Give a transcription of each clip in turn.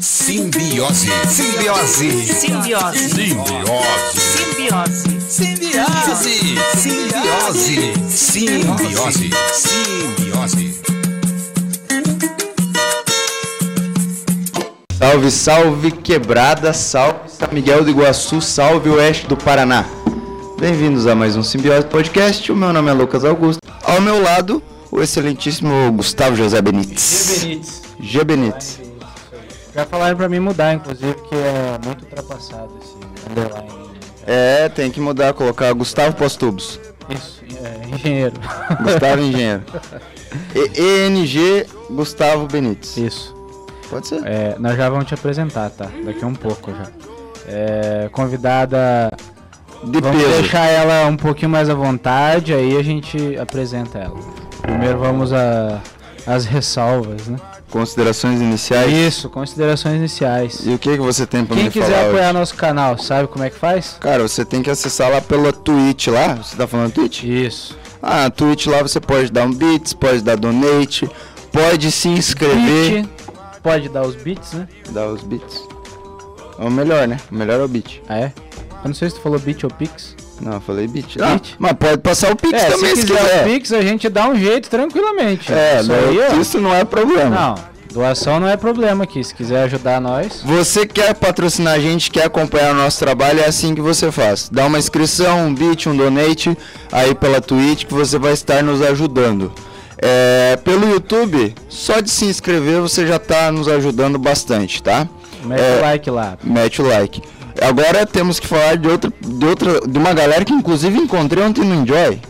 Simbiose. Simbiose. Simbiose. Simbiose. Simbiose. Simbiose. Simbiose. Simbiose. Salve, salve quebrada, salve São Miguel do Iguaçu, salve oeste do Paraná. Bem-vindos a mais um Simbiose Podcast. O meu nome é Lucas Augusto. Ao meu lado, o excelentíssimo Gustavo José Benites. Benítez. G. Benites. Já falaram pra mim mudar, inclusive, que é muito ultrapassado esse underline. É, tem que mudar, colocar Gustavo Postubos. Isso, é, engenheiro. Gustavo Engenheiro. E- ENG Gustavo Benites. Isso. Pode ser. É, nós já vamos te apresentar, tá? Daqui a um pouco já. É, convidada, De vamos peso. deixar ela um pouquinho mais à vontade, aí a gente apresenta ela. Primeiro vamos a, as ressalvas, né? Considerações iniciais. Isso, considerações iniciais. E o que, que você tem pra Quem me quiser falar apoiar hoje? nosso canal, sabe como é que faz? Cara, você tem que acessar lá pela Twitch lá. Você tá falando Twitch? Isso. Ah, Twitch lá você pode dar um bits, pode dar donate, pode se inscrever. Beat, pode dar os beats, né? Dar os bits. É o melhor, né? O melhor é o bit. Ah, é? Eu não sei se tu falou beat ou pix. Não, eu falei bit. Bit? Ah, mas pode passar o pix É, também se se quiser quiser. o Pix, a gente dá um jeito tranquilamente. É, isso ó. isso não é problema. Não, doação não é problema aqui. Se quiser ajudar nós, Você quer patrocinar a gente, quer acompanhar o nosso trabalho, é assim que você faz. Dá uma inscrição, um bit, um donate aí pela Twitch que você vai estar nos ajudando. É, pelo YouTube, só de se inscrever você já está nos ajudando bastante, tá? mete É. o like lá. Mete o like. Agora temos que falar de outra, de outra, de uma galera que inclusive encontrei ontem no Enjoy.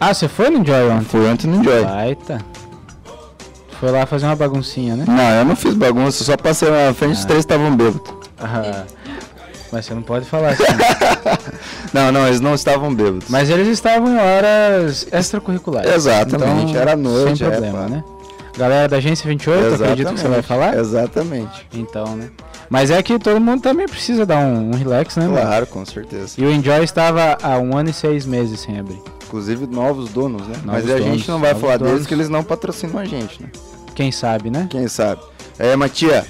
Ah, você foi no Enjoy ontem? Foi ontem no Enjoy. Baita. Foi lá fazer uma baguncinha, né? Não, eu não fiz bagunça, só passei na frente, os três estavam bêbados. Ah, mas você não pode falar assim. Não, não, eles não estavam bêbados. mas eles estavam em horas extracurriculares. Exatamente, então, era noite, Sem é, problema, pá. né? Galera da Agência 28, acredito que você vai falar? Exatamente. Então, né? Mas é que todo mundo também precisa dar um, um relax, né, mano? Claro, com certeza. E o Enjoy estava há um ano e seis meses sem abrir. Inclusive novos donos, né? Mas Novos a donos, gente não vai falar deles donos. que eles não patrocinam a gente, né? Quem sabe, né? Quem sabe? É, Matia,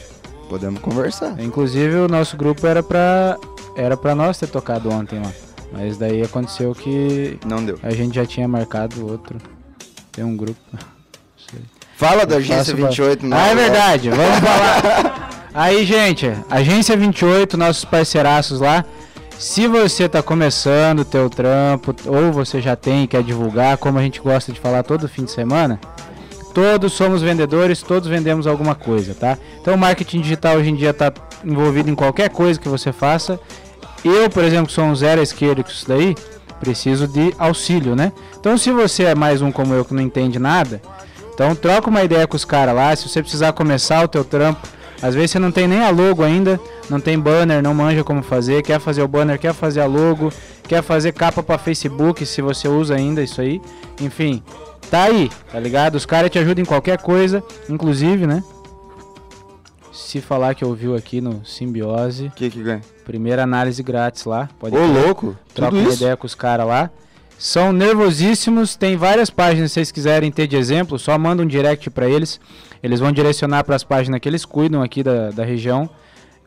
podemos conversar. Inclusive o nosso grupo era pra, era pra nós ter tocado ontem lá. Mas daí aconteceu que Não deu. a gente já tinha marcado outro. Tem um grupo. Fala da Agência faço ba- 28. não, Ah, é verdade, vamos falar. Aí, gente, Agência 28, nossos parceiraços lá. Se você tá começando o teu trampo, ou você já tem e quer divulgar, como a gente gosta de falar todo fim de semana, todos somos vendedores, todos vendemos alguma coisa, tá? Então o marketing digital hoje em dia está envolvido em qualquer coisa que você faça. Eu, por exemplo, sou um zero à esquerda com isso daí, preciso de auxílio, né? Então se você é mais um como eu que não entende nada, então troca uma ideia com os caras lá, se você precisar começar o teu trampo, às vezes você não tem nem a logo ainda, não tem banner, não manja como fazer, quer fazer o banner, quer fazer a logo, quer fazer capa para Facebook, se você usa ainda isso aí. Enfim, tá aí, tá ligado? Os caras te ajudam em qualquer coisa, inclusive, né? Se falar que ouviu aqui no Simbiose, O que que ganha? primeira análise grátis lá, pode Ô, louco, troca uma ideia com os caras lá. São nervosíssimos, tem várias páginas, se vocês quiserem ter de exemplo, só manda um direct para eles. Eles vão direcionar para as páginas que eles cuidam aqui da, da região.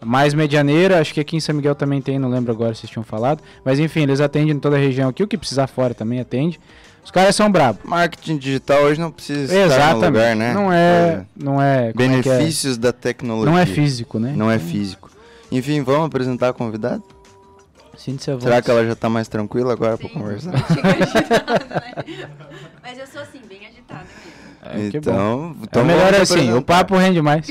Mais medianeira, acho que aqui em São Miguel também tem, não lembro agora se vocês tinham falado. Mas enfim, eles atendem em toda a região aqui, o que precisar fora também atende. Os caras são brabos. Marketing digital hoje não precisa estar no Exatamente. lugar, né? Não é, não é, como é que é? Benefícios da tecnologia. Não é físico, né? Não é físico. Enfim, vamos apresentar a convidada? À Será vontade. que ela já tá mais tranquila agora pra Sim, conversar? Agitada, né? Mas eu sou assim, bem agitada mesmo. É, bom. então, É então melhor assim, o papo rende mais.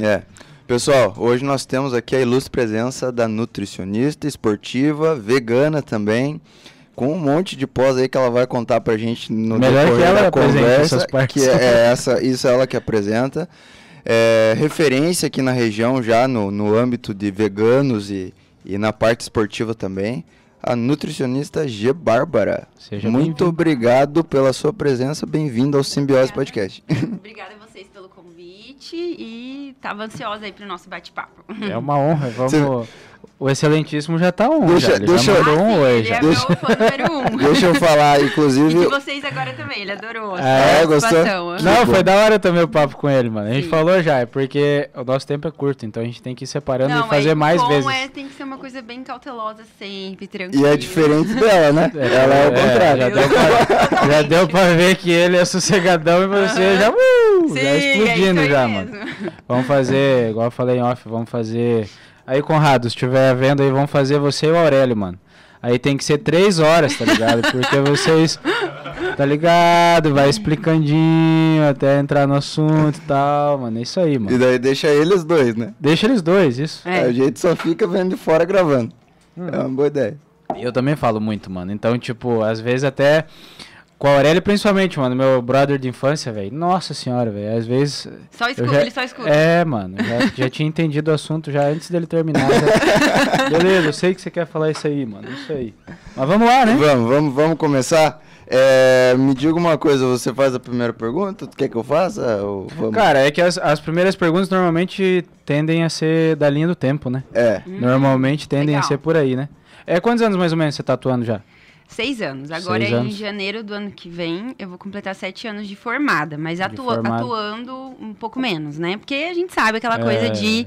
É. Pessoal, hoje nós temos aqui a ilustre presença da nutricionista esportiva, vegana também, com um monte de pós aí que ela vai contar pra gente no Melhor decorrer que ela da conversa, essas partes. que é, é essa, isso é ela que apresenta. É, referência aqui na região já no, no âmbito de veganos e, e na parte esportiva também, a nutricionista G. Bárbara. Seja Muito obrigado pela sua presença, bem-vindo ao Simbiose Obrigada. Podcast. Obrigada a vocês pelo convite. e tava ansiosa aí pro nosso bate-papo. É uma honra. Vamos. O excelentíssimo já tá um. Deixa- já, ele deixa já eu- um sim, oi. ele Já. é Deixa- meu fã número um. Deixa eu falar, E inclusive. de vocês agora também, ele adorou. É, a gostou? Não, foi da hora também o papo com ele, mano. A gente Sim. falou já, é porque o nosso tempo é curto, então a gente tem que ir separando Não, e fazer é, mais bom vezes. É, tem que ser uma coisa bem cautelosa sempre, tranquila. E é diferente dela, né? Ela é o contrário. Já deu, pra, já deu pra ver que ele é sossegadão e você já, uh, Sim, já é isso explodindo aí já, mesmo. mano. Vamos fazer, igual eu falei em off, vamos fazer. Aí, Conrado, se estiver vendo aí, vamos fazer você e o Aurélio, mano. Aí tem que ser três horas, tá ligado? Porque vocês. Tá ligado? Vai explicandinho até entrar no assunto e tal, mano. É isso aí, E mano. daí deixa eles dois, né? Deixa eles dois, isso. É. A gente só fica vendo de fora gravando. Hum. É uma boa ideia. Eu também falo muito, mano. Então, tipo, às vezes até. Com a Aurélio, principalmente, mano. Meu brother de infância, velho. Nossa senhora, velho. Às vezes. Só escuta, já- ele só escuta. É, mano. Já, já tinha entendido o assunto já antes dele terminar. já- Beleza, eu sei que você quer falar isso aí, mano. Isso aí. Mas vamos lá, né? Vamos, vamos, vamos começar. É, me diga uma coisa, você faz a primeira pergunta? Tu quer que eu faça? Ou vamos? Cara, é que as, as primeiras perguntas normalmente tendem a ser da linha do tempo, né? É. Normalmente tendem a legal. ser por aí, né? É, quantos anos mais ou menos você tá atuando já? Seis anos. Agora, Seis em anos. janeiro do ano que vem, eu vou completar sete anos de formada. Mas atua- formada. atuando um pouco menos, né? Porque a gente sabe aquela É, coisa de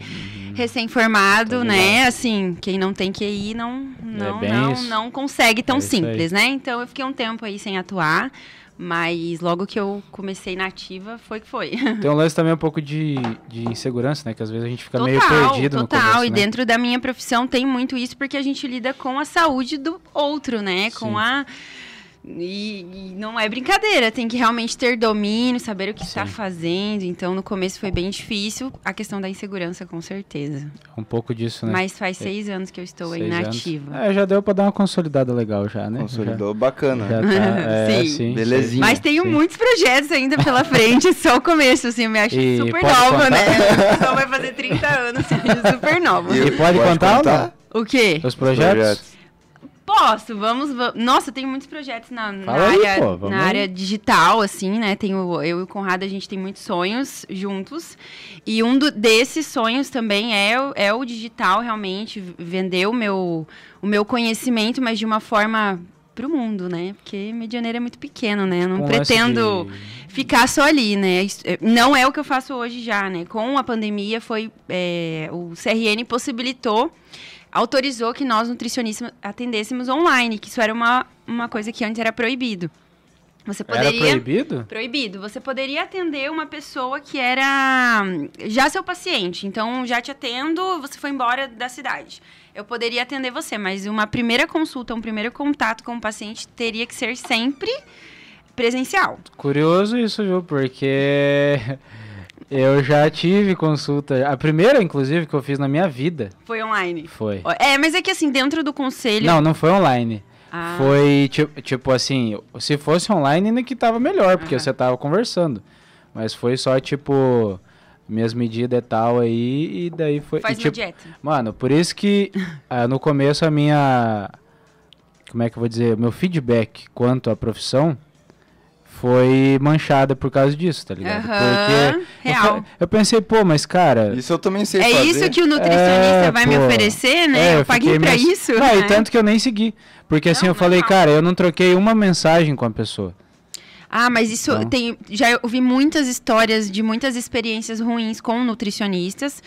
recém-formado, Tô né? Assim, quem não tem QI não, não, É não, não consegue tão É simples, né? Então, eu fiquei um tempo aí sem atuar. Mas logo que eu comecei na ativa, foi que foi. Tem um lance também um pouco de, de insegurança, né? Que às vezes a gente fica meio Total, perdido total. no começo, e né? dentro da minha profissão tem muito isso porque a gente lida com a saúde do outro, né? Sim. Com a e, e não é brincadeira, tem que realmente ter domínio, saber o que está fazendo. Então, no começo foi bem difícil, a questão da insegurança, com certeza. Um pouco disso, né? Mas faz seis anos que eu estou aí Seis na anos. ativa. É, já deu pra dar uma consolidada legal já, né? Consolidou bacana. Já, já tá, é, Sim. sim. Belezinha. Mas tenho sim. muitos projetos ainda pela frente, só o começo, assim, eu me acho E super pode nova, contar? né? Só vai fazer 30 anos, super nova. E E pode contar ou não? O quê? Os projetos? Posso, vamos, va- Nossa, tem muitos projetos na, na aí, área, pô, vamos na área digital, assim, né? Tenho, eu e o Conrado, a gente tem muitos sonhos juntos. E um do- desses sonhos também é, o- é o digital, realmente, vender o meu, o meu conhecimento, mas de uma forma pro mundo, né? Porque Medianeira é muito pequeno, né? Eu não lance pretendo de- ficar só ali, né? É, Não é o que eu faço hoje já, né? Com a pandemia, foi é, o CRN possibilitou, autorizou que nós nutricionistas atendêssemos online, que isso era uma, uma coisa que antes era proibido. Você Era poderia proibido? Proibido. Você poderia atender uma pessoa que era já seu paciente. Então, já te atendo, você foi embora da cidade. Eu poderia atender você, mas uma primeira consulta, um primeiro contato com o paciente teria que ser sempre presencial. Curioso isso, viu? Porque eu já tive consulta. A primeira, inclusive, que eu fiz na minha vida Foi online. foi. É, mas é que assim, dentro do conselho. Não, não foi online. Ah, Foi tipo, tipo assim, se fosse online ainda que tava melhor, porque você tava conversando. Mas foi só tipo minhas medidas e tal aí e daí foi Faz e, tipo, dieta. Mano, por isso que ah, no começo a minha como é que eu vou dizer, o meu feedback quanto à profissão foi manchada por causa disso, tá ligado? Aham, eu, real. pe- eu pensei, pô, mas cara, Isso eu também sei É fazer. isso que o nutricionista É, vai me pô. oferecer, né? É, eu eu paguei pra meio- isso. Não, né? e tanto que eu nem segui. Porque assim, Não, eu falei, normal. cara, eu não troquei uma mensagem com a pessoa. Ah, mas isso Então. tem. Já ouvi muitas histórias de muitas experiências ruins com nutricionistas,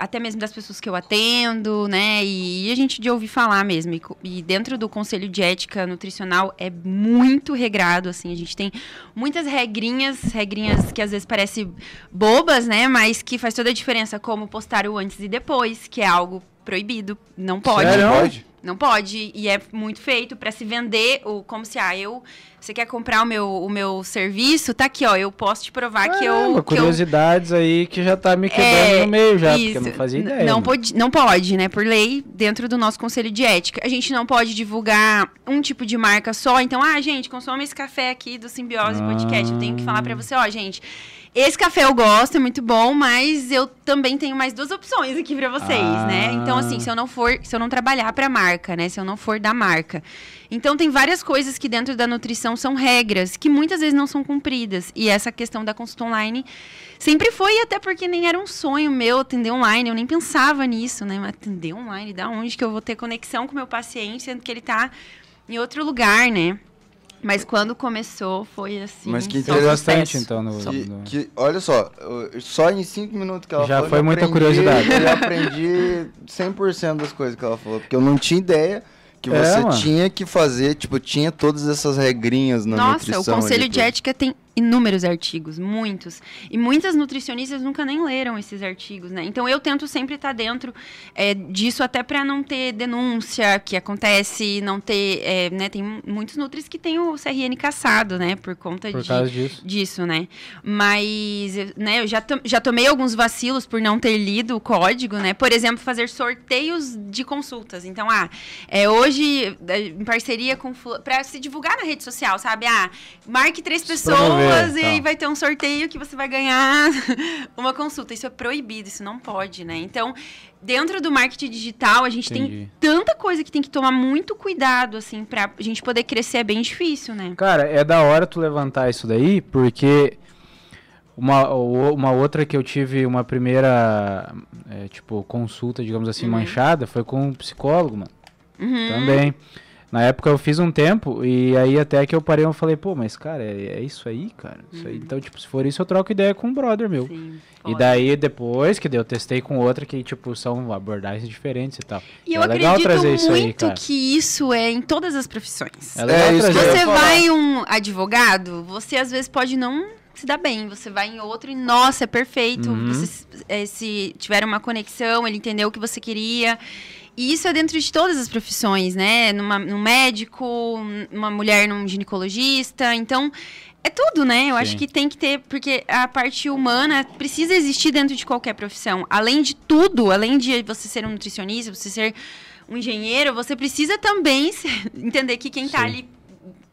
até mesmo das pessoas que eu atendo, né? E a gente de ouvir falar mesmo. E, e dentro do conselho de ética nutricional é muito regrado, assim. A gente tem muitas regrinhas, regrinhas que às vezes parecem bobas, né? Mas que faz toda a diferença, como postar o antes e depois, que é algo proibido. Não pode. Sério? Não pode? Não pode, e é muito feito pra se vender o como se ah, eu você quer comprar o meu, o meu serviço, tá aqui, ó, eu posso te provar que eu Caramba, que eu curiosidades aí que já tá me quebrando É, no meio já, porque isso. eu não fazia ideia. Não pode, não pode, né? Por lei, dentro do nosso conselho de ética. A gente não pode divulgar um tipo de marca só. Então, ah, gente, consome esse café aqui do Simbiose Ah. Podcast. Eu tenho que falar pra você, ó, gente, Esse café eu gosto, é muito bom, mas eu também tenho mais duas opções aqui pra vocês, Ah. né? Então, assim, se eu não for, se eu não trabalhar pra marca, né? Se eu não for da marca. Então, tem várias coisas que dentro da nutrição são regras que muitas vezes não são cumpridas. E essa questão da consulta online sempre foi, até porque nem era um sonho meu atender online, eu nem pensava nisso, né? Mas atender online, da onde que eu vou ter conexão com o meu paciente, sendo que ele tá em outro lugar, né? Mas quando começou, foi assim. Mas que interessante, então, no, Que, no- que- olha só, só em 5 minutos que ela Já falou. foi eu muita aprendi- curiosidade. Eu aprendi 100% das coisas que ela falou, porque eu não tinha ideia que É, você mano. tinha que fazer, tipo, tinha todas essas regrinhas na Nossa, nutrição. o Conselho ali, de tudo. Ética tem inúmeros artigos, muitos. E muitas nutricionistas nunca nem leram esses artigos, né? Então eu tento sempre estar dentro é, disso, até para não ter denúncia que acontece, não ter. é, né? Tem muitos nutris que têm o CRN caçado, né? Por conta por de, causa disso. disso, né? Mas, né, eu já, to- já tomei alguns vacilos por não ter lido o código, né? Por exemplo, fazer sorteios de consultas. Então, ah, é, hoje, é, em parceria com... para se divulgar na rede social, sabe? Ah, marque três Se pessoas e aí tá. vai ter um sorteio que você vai ganhar uma consulta. Isso é proibido, isso não pode, né? Então, dentro do marketing digital, a gente Entendi. tem tanta coisa que tem que tomar muito cuidado, assim, pra gente poder crescer. É bem difícil, né? Cara, é da hora tu levantar isso daí, porque uma, uma outra que eu tive uma primeira, é, tipo, consulta, digamos assim, Uhum. manchada, foi com um psicólogo, mano. Uhum. Também. Na época eu fiz um tempo, e aí até que eu parei, eu falei, pô, mas cara, é, é isso aí, cara. Isso aí. Então, tipo, se for isso, eu troco ideia com um brother meu. Uhum. Sim, E daí, depois que eu testei com outra que, tipo, são abordagens diferentes e tal. E eu é legal acredito trazer isso aí, muito cara. que isso é em todas as profissões. É legal É trazer. eu Você falar. vai um advogado, você às vezes pode não se dar bem. Você vai em outro e, nossa, é perfeito. Uhum. Vocês eh, se tiveram uma conexão, ele entendeu o que você queria. E isso é dentro de todas as profissões, né? Numa, num médico, uma mulher num ginecologista. Então, é tudo, né? Eu acho Sim. que tem que ter, porque a parte humana precisa existir dentro de qualquer profissão. Além de tudo, além de você ser um nutricionista, você ser um engenheiro, você precisa também entender que quem está ali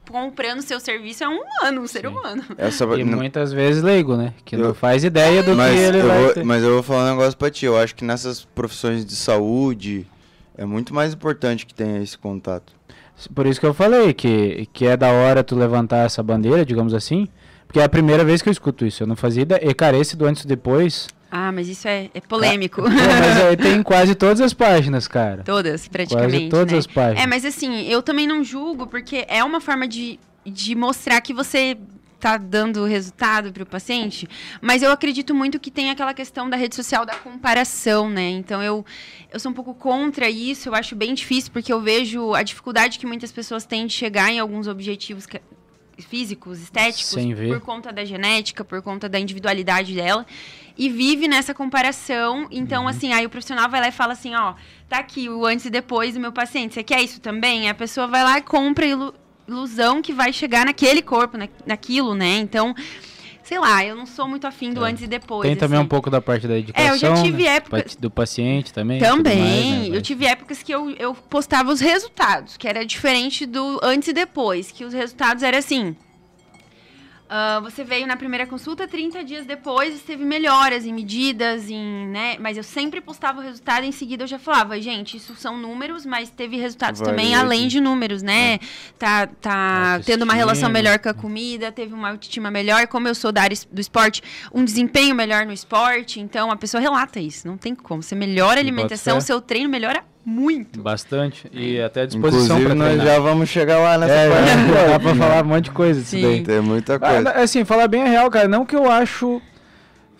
comprando seu serviço é um humano, um ser Sim. humano. Essa, E não- muitas vezes leigo, né? Que não Eu- faz ideia do mas, que ele eu vai vou, ter. mas eu vou falar um negócio pra ti. Eu acho que nessas profissões de saúde é muito mais importante que tenha esse contato. Por isso que eu falei que, que é da hora tu levantar essa bandeira, digamos assim. Porque é a primeira vez que eu escuto isso. Eu não fazia ideia. E, cara, esse do antes e depois. Ah, mas isso é, é polêmico. Pô, mas aí tem em quase todas as páginas, cara. Todas, praticamente. Quase todas né? as páginas. É, mas assim, eu também não julgo, porque é uma forma de, de mostrar que você tá dando resultado para o paciente, mas eu acredito muito que tem aquela questão da rede social da comparação, né? Então eu, eu sou um pouco contra isso, eu acho bem difícil, porque eu vejo a dificuldade que muitas pessoas têm de chegar em alguns objetivos que- físicos, estéticos, por conta da genética, por conta da individualidade dela, e vive nessa comparação. Então, Uhum. assim, aí o profissional vai lá e fala assim, ó, tá aqui o antes e depois do meu paciente, você quer isso também? A pessoa vai lá e compra ilu- ilusão que vai chegar naquele corpo, na, naquilo, né? Então, sei lá, eu não sou muito afim do É. antes e depois. Tem também assim. um pouco da parte da educação. É, eu já tive né? época- Pa- Do paciente também. Também, mais, né? eu tive épocas que eu, eu postava os resultados, que era diferente do antes e depois, que os resultados eram assim. Ah, você veio na primeira consulta, 30 dias depois teve melhoras em medidas, em, né? Mas eu sempre postava o resultado e em seguida eu já falava, gente, isso são números, mas teve resultados também além de- de números, né? Tá, tá tendo uma relação melhor com a comida, teve uma autoestima melhor, como eu sou da área do esporte, um desempenho melhor no esporte. Então a pessoa relata isso, não tem como. Você melhora a alimentação, o seu treino melhora muito. Bastante. E até a disposição Inclusive, pra nós já vamos chegar lá nessa É, parte. já dá pra falar um monte de coisa disso Sim. daí. Tem muita Ah, coisa. assim, falar bem a real, cara, não que eu acho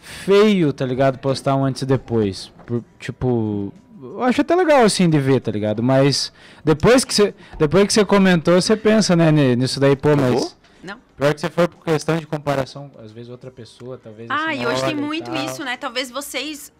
feio, tá ligado, postar um antes e depois. Por, tipo, eu acho até legal assim de ver, tá ligado? Mas depois que você, depois que você comentou, você pensa, né, ni- nisso daí, pô, mas? Não. pior que você for por questão de comparação, às vezes outra pessoa, talvez Ah, assim, e hoje tem muito tal. isso, né? Talvez vocês,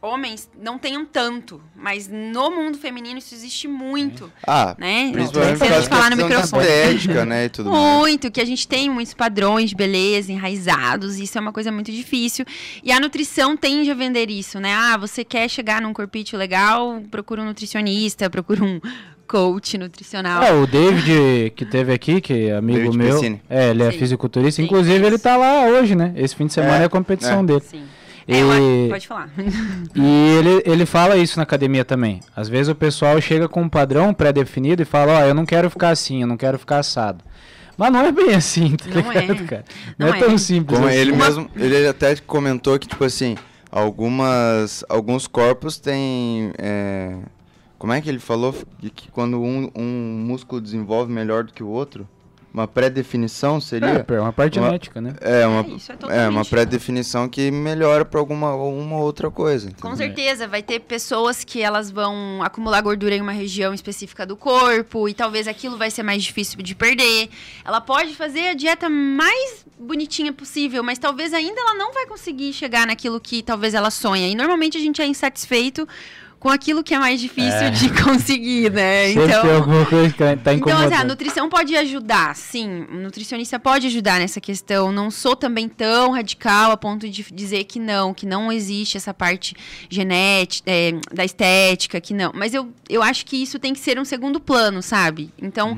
homens, não tenham tanto, mas no mundo feminino isso existe muito, Ah, né? principalmente por falar no microfone. estética, né, e tudo mais. Muito, que a gente tem muitos padrões de beleza enraizados, e isso é uma coisa muito difícil. E a nutrição tende a vender isso, né? Ah, você quer chegar num corpite legal, procura um nutricionista, procura um coach nutricional. É, o David, que teve aqui, que é amigo David meu. Pessini. É, ele é Sim. fisiculturista. Sim, Inclusive, ele tá lá hoje, né? Esse fim de semana é, É, a competição é. dele. Sim. E, É, eu- pode falar. e ele, ele fala isso na academia também. Às vezes o pessoal chega com um padrão pré-definido e fala, ó, eu não quero ficar assim, eu não quero ficar assado. Mas não é bem assim, tá Não é. ligado, cara? Não, Não é tão é. simples Como assim. ele mesmo, ele até comentou que, tipo assim, algumas, alguns corpos têm, é, como é que ele falou? Que, que quando um, um músculo desenvolve melhor do que o outro, uma pré-definição seria? É, é uma parte Uma- genética, né? É, uma, É, é é, uma pré-definição que melhora para alguma uma outra coisa. Com entendeu? certeza, vai ter pessoas que elas vão acumular gordura em uma região específica do corpo e talvez aquilo vai ser mais difícil de perder. Ela pode fazer a dieta mais bonitinha possível, mas talvez ainda ela não vai conseguir chegar naquilo que talvez ela sonha. E normalmente a gente é insatisfeito com aquilo que é mais difícil de conseguir, né? Sempre tem alguma coisa que tá Então, assim, a nutrição pode ajudar, sim. O nutricionista pode ajudar nessa questão. Não sou também tão radical a ponto de dizer que não, que não existe essa parte genética, é, da estética, que não. Mas eu, eu acho que isso tem que ser um segundo plano, sabe? Então.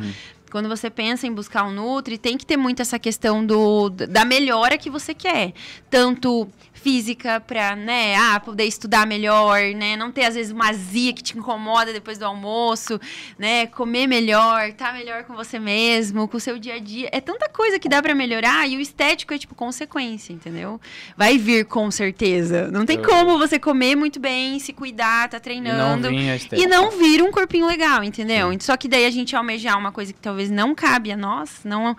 Quando você pensa em buscar um Nutri, tem que ter muito essa questão do, da melhora que você quer. Tanto física para, né, ah, poder estudar melhor, né, não ter às vezes uma azia que te incomoda depois do almoço, né, comer melhor, tá melhor com você mesmo, com o seu dia a dia. É tanta coisa que dá para melhorar e o estético é tipo consequência, entendeu? Vai vir com certeza. Não tem Eu- como você comer muito bem, se cuidar, tá E não treinando a e não vir um corpinho legal, entendeu? Só que daí a gente almejar uma coisa que talvez não cabe a nós, não,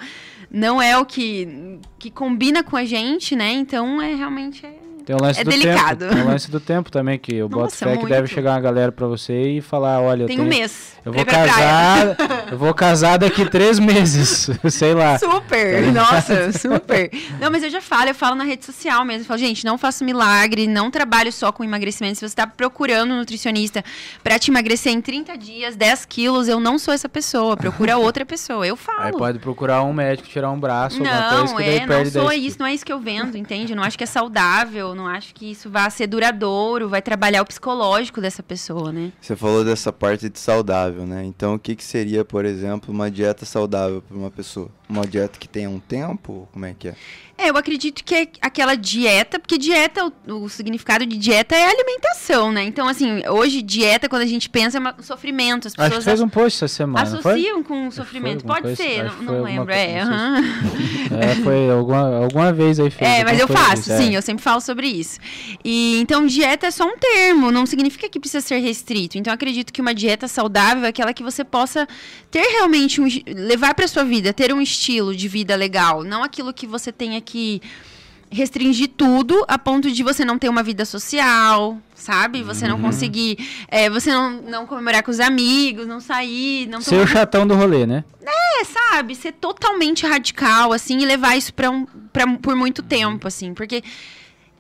não é o que, que combina com a gente, né? Então é realmente. é- Tem o lance É do delicado. tempo. Tem o lance do tempo também, que eu boto fé que deve chegar uma galera pra você e falar, olha, eu Tem tenho... um mês. Eu vou casar, eu vou casar daqui três meses, sei lá. Super, nossa, super. Não, mas eu já falo, eu falo na rede social mesmo. Eu falo, gente, não faço milagre, não trabalho só com emagrecimento. Se você tá procurando um nutricionista pra te emagrecer em 30 dias, 10 quilos, eu não sou essa pessoa. Procura outra pessoa. Eu falo. Aí pode procurar um médico, tirar um braço, alguma coisa Não, que daí é, não perde sou 10 isso, não é isso que eu vendo, entende? Não acho que é saudável, não acho que isso vai ser duradouro, vai trabalhar o psicológico dessa pessoa, né? Você falou dessa parte de saudável, né? Então, o que, que seria, por exemplo, uma dieta saudável para uma pessoa? Uma dieta que tenha um tempo? Como é que é? É, eu acredito que é aquela dieta, porque dieta, o, o significado de dieta é alimentação, né? Então, assim, hoje dieta, quando a gente pensa, é um sofrimento. As Acho que pessoas fez um post essa semana, associam com sofrimento. Pode coisa- ser, não, não alguma lembro. É. É, foi alguma, alguma vez aí fez. É, mas eu faço, disso, é. sim, eu sempre falo sobre isso. E então dieta é só um termo, não significa que precisa ser restrito. Então eu acredito que uma dieta saudável é aquela que você possa ter realmente um levar para sua vida, ter um estilo de vida legal, não aquilo que você tenha que restringir tudo a ponto de você não ter uma vida social, sabe? Você Uhum. não conseguir, é, você não, não comemorar com os amigos, não sair, não Ser o chatão do rolê, né? é, sabe, ser totalmente radical, assim, e levar isso pra um, pra, por muito tempo, assim, porque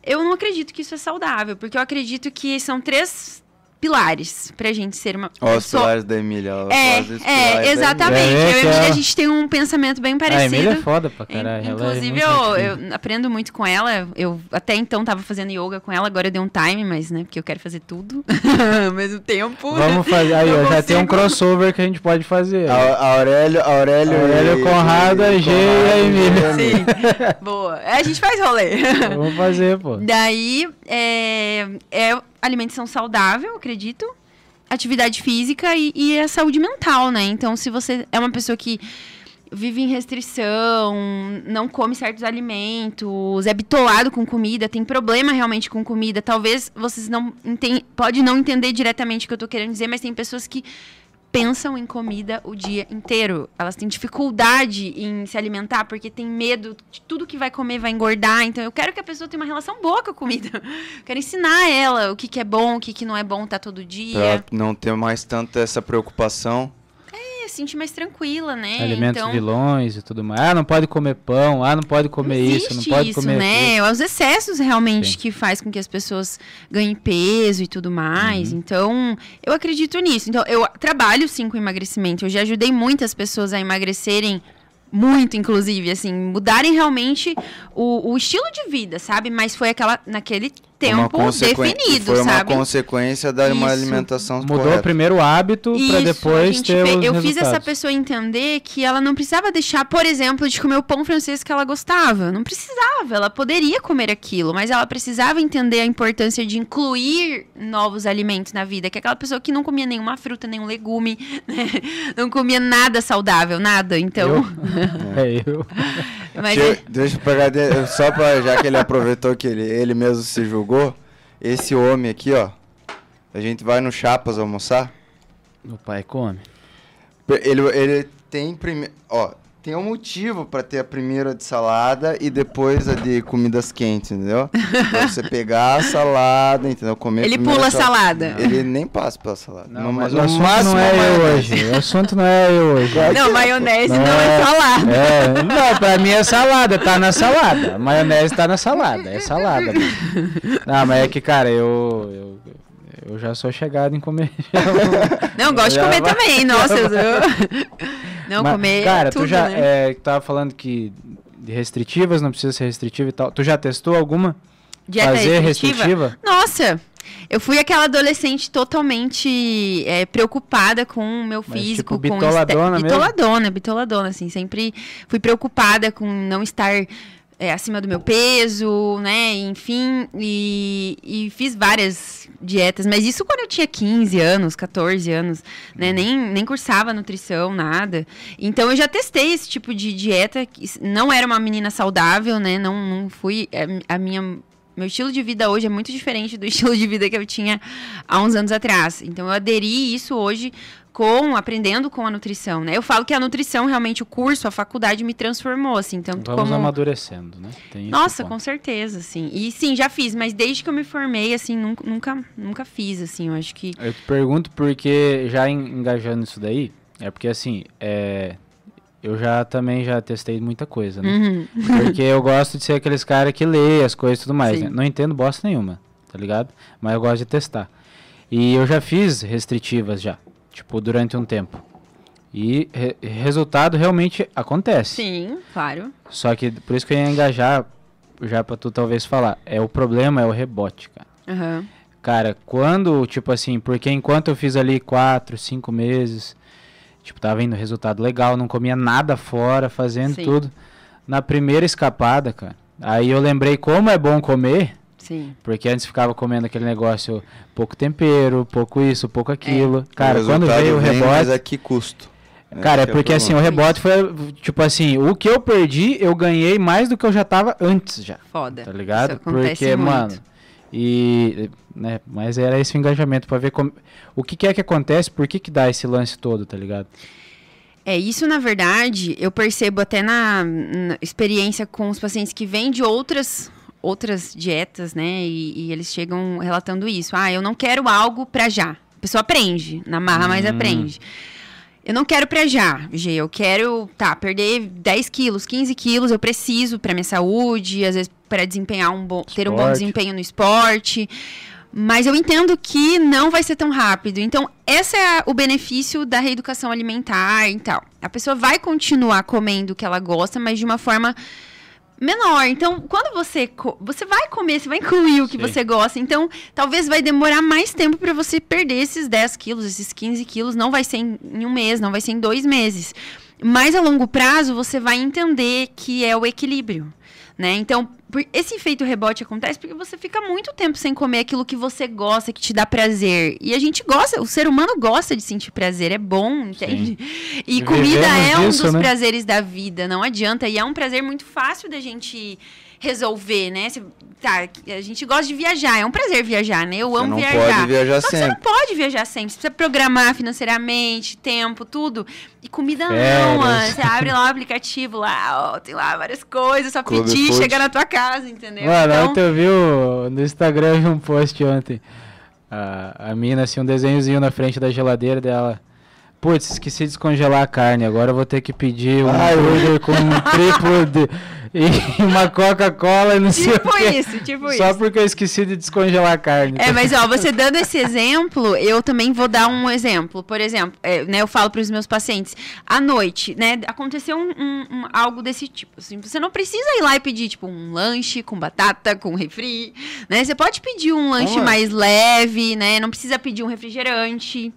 eu não acredito que isso é saudável, porque eu acredito que são três pilares pra gente ser uma Ó, os pessoa- pilares da Emília. ela É, é, exatamente. É, eu e a que Emília, ela- a gente tem um pensamento bem A parecido. Emília é foda pra caralho. ela é Inclusive, muito eu, eu aprendo muito com ela. Eu até então tava fazendo yoga com ela, agora eu dei um time, mas, né, porque eu quero fazer tudo ao mesmo tempo. Vamos fazer. Aí, ó, já tem um crossover que a gente pode fazer. A, a Aurélio, a Aurélio, Aurélio, e- Conrado, a G e a Emília. Sim. Boa. É, A gente faz rolê. Vamos fazer, pô. Daí, é, é alimentação saudável, acredito. Atividade física e, e a saúde mental, né? Então, se você é uma pessoa que vive em restrição, não come certos alimentos, é bitolado com comida, tem problema realmente com comida, talvez vocês não pode não entender diretamente o que eu tô querendo dizer, mas tem pessoas que pensam em comida o dia inteiro. Elas têm dificuldade em se alimentar porque tem medo de tudo que vai comer vai engordar. Então eu quero que a pessoa tenha uma relação boa com a comida. Eu quero ensinar ela o que, que é bom, o que, que não é bom tá todo dia. Pra não ter mais tanta essa preocupação. É, se sentir mais tranquila, né? Alimentos então, vilões e tudo mais. Ah, não pode comer pão. Ah, não pode comer isso. Não pode isso, comer né? aquilo. Os excessos realmente Sim. que faz com que as pessoas ganhem peso e tudo mais. Uhum. Então, eu acredito nisso. Então, eu trabalho sim com emagrecimento. Eu já ajudei muitas pessoas a emagrecerem muito, inclusive, assim, mudarem realmente o, o estilo de vida, sabe? Mas foi aquela naquele tempo definido, foi uma sabe? consequência da uma Isso. alimentação Mudou correta. primeiro o hábito Isso, pra a depois ter fe- os Eu fiz essa resultados. pessoa entender que ela não precisava deixar, por exemplo, de comer o pão francês que ela gostava. Não precisava, ela poderia comer aquilo, mas ela precisava entender a importância de incluir novos alimentos na vida. Que é aquela pessoa que não comia nenhuma fruta, nenhum legume, né? não comia nada saudável, nada. Então, É eu. mas Deixa, é- eu- deixa eu pegar, de- só pra, já que ele aproveitou que ele, ele mesmo se julgou, esse homem aqui, ó, a gente vai no Chapas almoçar, Meu pai come. Ele, ele tem primeiro, ó, tem um motivo pra ter a primeira de salada e depois a de comidas quentes, entendeu? Pra você pegar a salada, entendeu? Comer ele primeiro pula a sal- salada. Ele nem passa pela salada. Não, No- mas no o assunto máximo não é a eu hoje. O assunto não é eu hoje. Não, maionese Não não, é é- salada. É, não, pra mim é salada, tá na salada. Maionese tá na salada, é salada. mesmo. Não, mas é que, cara, eu, eu, eu já sou chegado em comer. Não, gosto de comer vai- também, nossa. eu- Não, Mas, comer Cara, tudo, tu já né? é, tava falando que de restritivas, não precisa ser restritiva e tal. Tu já testou alguma? Dieta Fazer restritiva? restritiva? Nossa, eu fui aquela adolescente totalmente é, preocupada com o meu Mas, físico. tipo, com bitoladona mesmo? Bitoladona, bitoladona, assim. Sempre fui preocupada com não estar é, acima do meu peso, né? Enfim, e, e fiz várias dietas. Mas isso quando eu tinha 15 anos, 14 anos, né? Nem, nem cursava nutrição, nada. Então eu já testei esse tipo de dieta. que Não era uma menina saudável, né? Não, não fui... A, a minha meu estilo de vida hoje é muito diferente do estilo de vida que eu tinha há uns anos atrás. Então eu aderi isso hoje com aprendendo com a nutrição, né? Eu falo que a nutrição realmente o curso, a faculdade me transformou assim, tanto Vamos como amadurecendo, né? Tem Nossa, com certeza, assim. E sim, já fiz, mas desde que eu me formei assim, nunca nunca, fiz assim, eu acho que Eu te pergunto porque, já en- engajando isso daí, é porque assim, é, eu já também já testei muita coisa, né? Uhum. Porque eu gosto de ser aqueles caras que lê as coisas e tudo mais, né? Não entendo bosta nenhuma, tá ligado? Mas eu gosto de testar. E eu já fiz restritivas já, tipo, durante um tempo. E re- resultado realmente acontece. Sim, claro. Só que por isso que eu ia engajar, já pra tu talvez falar, é o problema é o rebote, cara. Aham. Cara, quando, tipo assim, porque enquanto eu fiz ali quatro, cinco meses, tipo, tava indo resultado legal, não comia nada fora, fazendo Sim. tudo. Na primeira escapada, cara, aí eu lembrei como é bom comer, Sim. porque antes ficava comendo aquele negócio, pouco tempero, pouco isso, pouco aquilo. Cara, O quando veio o rebote. Mas a que custo? Cara, é Esse que porque assim, o rebote foi, tipo assim, o que eu perdi, eu ganhei mais do que eu já tava antes já. Foda. Tá ligado? Isso acontece Porque, muito. mano. E. Né, mas era esse o engajamento pra ver como, o que, que é que acontece, por que, que dá esse lance todo, tá ligado? É, isso na verdade, eu percebo até na, na experiência com os pacientes que vêm de outras outras dietas, né? E, e eles chegam relatando isso. Ah, eu não quero algo pra já. A pessoa aprende, na marra, mas Hum. aprende. Eu não quero pra já, G. Eu quero, tá, perder 10 quilos, 15 quilos, eu preciso pra minha saúde, às vezes para desempenhar um bom, ter um bom desempenho no esporte. Mas eu entendo que não vai ser tão rápido. Então, esse é o benefício da reeducação alimentar e tal. A pessoa vai continuar comendo o que ela gosta, mas de uma forma menor. Então, quando você você vai comer, você vai incluir o que Sim. você gosta. Então, talvez vai demorar mais tempo para você perder esses 10 quilos, esses 15 quilos. Não vai ser em, em um mês, não vai ser em dois meses. Mas a longo prazo, você vai entender que é o equilíbrio. Né? Então, por- esse efeito rebote acontece porque você fica muito tempo sem comer aquilo que você gosta, que te dá prazer. E a gente gosta, o ser humano gosta de sentir prazer, é bom, entende? E E comida é vivemos um disso, dos né? prazeres da vida, não adianta. E é um prazer muito fácil da gente resolver, né? Cê- tá, a gente gosta de viajar, é um prazer viajar, né? Eu Você amo não viajar. pode viajar Só que você não sempre. pode viajar sempre. Você precisa programar financeiramente, tempo, tudo. E comida não, Férias. mano. Você abre lá o aplicativo, lá, ó, tem lá várias coisas, só Clube pedir, Food. chega na tua casa, entendeu? Mano, então, ontem eu vi o- no Instagram um post ontem. A, a mina, assim, um desenhozinho na frente da geladeira dela. Putz, esqueci de descongelar a carne, agora eu vou ter que pedir um Ai, burger com um triplo de, e uma Coca-Cola e não sei Tipo o quê. isso, tipo Só isso. porque eu esqueci de descongelar a carne. É, mas ó, você dando esse exemplo, eu também vou dar um exemplo. Por exemplo, é, né, eu falo para os meus pacientes, à noite, né, aconteceu um, um- um- algo desse tipo. Assim, você não precisa ir lá e pedir, tipo, um lanche com batata, com refri, né? Você pode pedir um lanche lanche. mais leve, né? Não precisa pedir um refrigerante.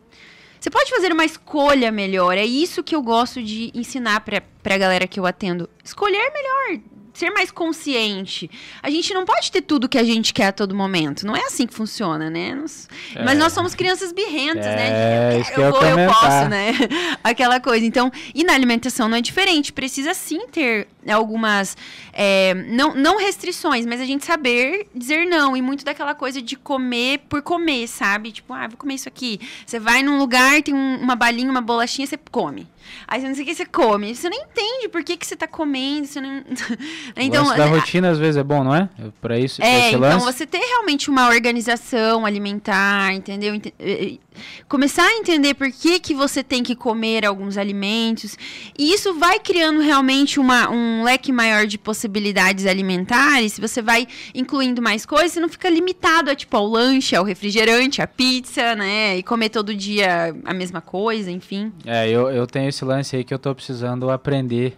Você pode fazer uma escolha melhor. É isso que eu gosto de ensinar pra, pra galera que eu atendo. Escolher melhor. Ser mais consciente. A gente não pode ter tudo que a gente quer a todo momento. Não é assim que funciona, né? Nos- Mas nós somos crianças birrentas, É, né? isso que eu eu vou, eu comentar. posso, né? Aquela coisa. Então, e na alimentação não é diferente. Precisa sim ter algumas. é, não, não restrições, mas a gente saber dizer não. E muito daquela coisa de comer por comer, sabe? Tipo, ah, vou comer isso aqui. Você vai num lugar, tem um- uma balinha, uma bolachinha, você come. Aí você não sei o que você come. Você não entende por que, que você tá comendo. Você não... então, da rotina às vezes é bom, não é? Pra isso, pra é, esse então lance. você ter realmente uma organização alimentar, entendeu? Começar a entender por que, que você tem que comer alguns alimentos. E isso vai criando realmente uma, um leque maior de possibilidades alimentares. Você vai incluindo mais coisas, você não fica limitado a, tipo, ao lanche, ao refrigerante, à pizza, né? E comer todo dia a mesma coisa, enfim. É, eu, eu tenho esse lance aí que eu tô precisando aprender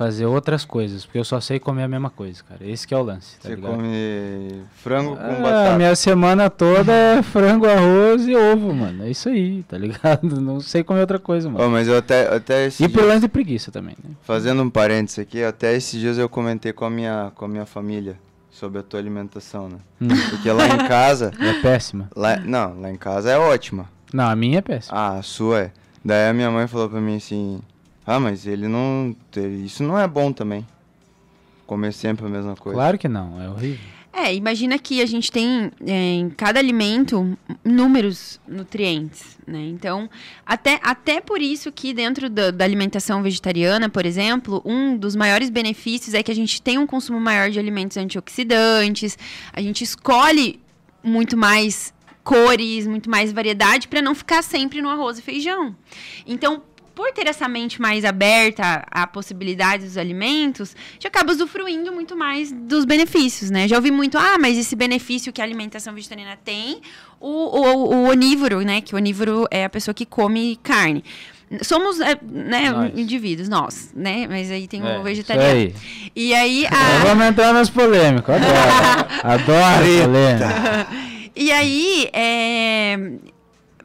fazer outras coisas, porque eu só sei comer a mesma coisa, cara. Esse que é o lance, tá Você ligado? come frango com Ah, batata. minha semana toda é frango, arroz e ovo, mano. É isso aí, tá ligado? Não sei comer outra coisa, mano. Ó, mas eu até, até esse E por lance de preguiça também, né? Fazendo um parênteses aqui, até esses dias eu comentei com a minha, com a minha família sobre a tua alimentação, né? Hum. Porque lá em casa, É péssima. lá, não, lá em casa é ótima. Não, a minha é péssima. Ah, a sua é. Daí a minha mãe falou pra mim assim, ah, mas ele não, isso não é bom também. Comer sempre a mesma coisa. Claro que não, é horrível. É, imagina que a gente tem é, em cada alimento inúmeros nutrientes, né? Então, até, até por isso que dentro da, da alimentação vegetariana, por exemplo, um dos maiores benefícios é que a gente tem um consumo maior de alimentos antioxidantes, a gente escolhe muito mais cores, muito mais variedade para não ficar sempre no arroz e feijão. Então, por ter essa mente mais aberta à possibilidade dos alimentos, a gente acaba usufruindo muito mais dos benefícios, né? Já ouvi muito, ah, mas esse benefício que a alimentação vegetariana tem, o, o, o onívoro, né? Que o onívoro é a pessoa que come carne. Somos, é, né, Nós. indivíduos, nós, né? Mas aí tem É, o vegetariano. Aí. E aí, a, Vamos entrar nas polêmicas, adoro. adoro polêmica. E aí, é...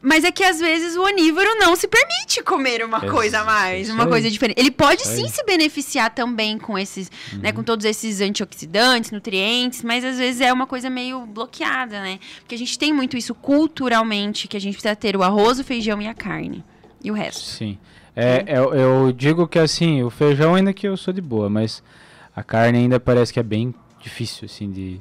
Mas é que às vezes o onívoro não se permite comer uma Isso, coisa a mais, uma coisa diferente. Ele pode sim se beneficiar também com esses, né, Uhum. com todos esses antioxidantes, nutrientes, mas às vezes é uma coisa meio bloqueada, né? Porque a gente tem muito isso culturalmente, que a gente precisa ter o arroz, o feijão e a carne. E o resto. Sim. É, eu, eu digo que assim, o feijão ainda que eu sou de boa, mas a carne ainda parece que é bem difícil, assim, de.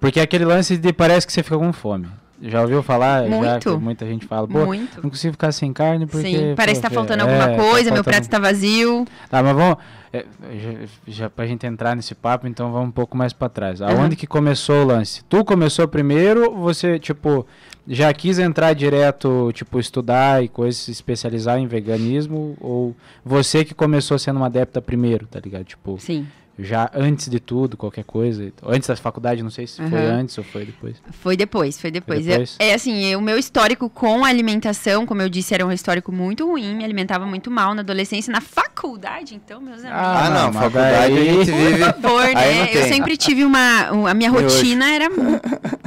Porque é aquele lance de parece que você fica com fome. Já ouviu falar? Já Muito. que muita gente fala, pô, Muito. não consigo ficar sem carne porque. Sim, parece que tá faltando é, alguma tá coisa, meu faltando- prato está vazio. Tá, mas vamos. é, já, já pra gente entrar nesse papo, então vamos um pouco mais pra trás. Aonde que começou o lance? Tu começou primeiro, você, tipo, já quis entrar direto, tipo, estudar e coisas, se especializar em veganismo? Ou você que começou sendo uma adepta primeiro, tá ligado? Tipo, Sim. Já antes de tudo, qualquer coisa. Antes da faculdade, não sei se foi Aham. antes ou foi depois. Foi depois, foi depois. Foi depois? Eu- é assim, eu- o meu histórico com a alimentação, como eu disse, era um histórico muito ruim, me alimentava muito mal na adolescência, na faculdade, então, meus amigos. Ah, Ah, não, não, mas faculdade daí- a gente vive. Por favor, Aí não né? Eu sempre tive uma. um- A minha rotina era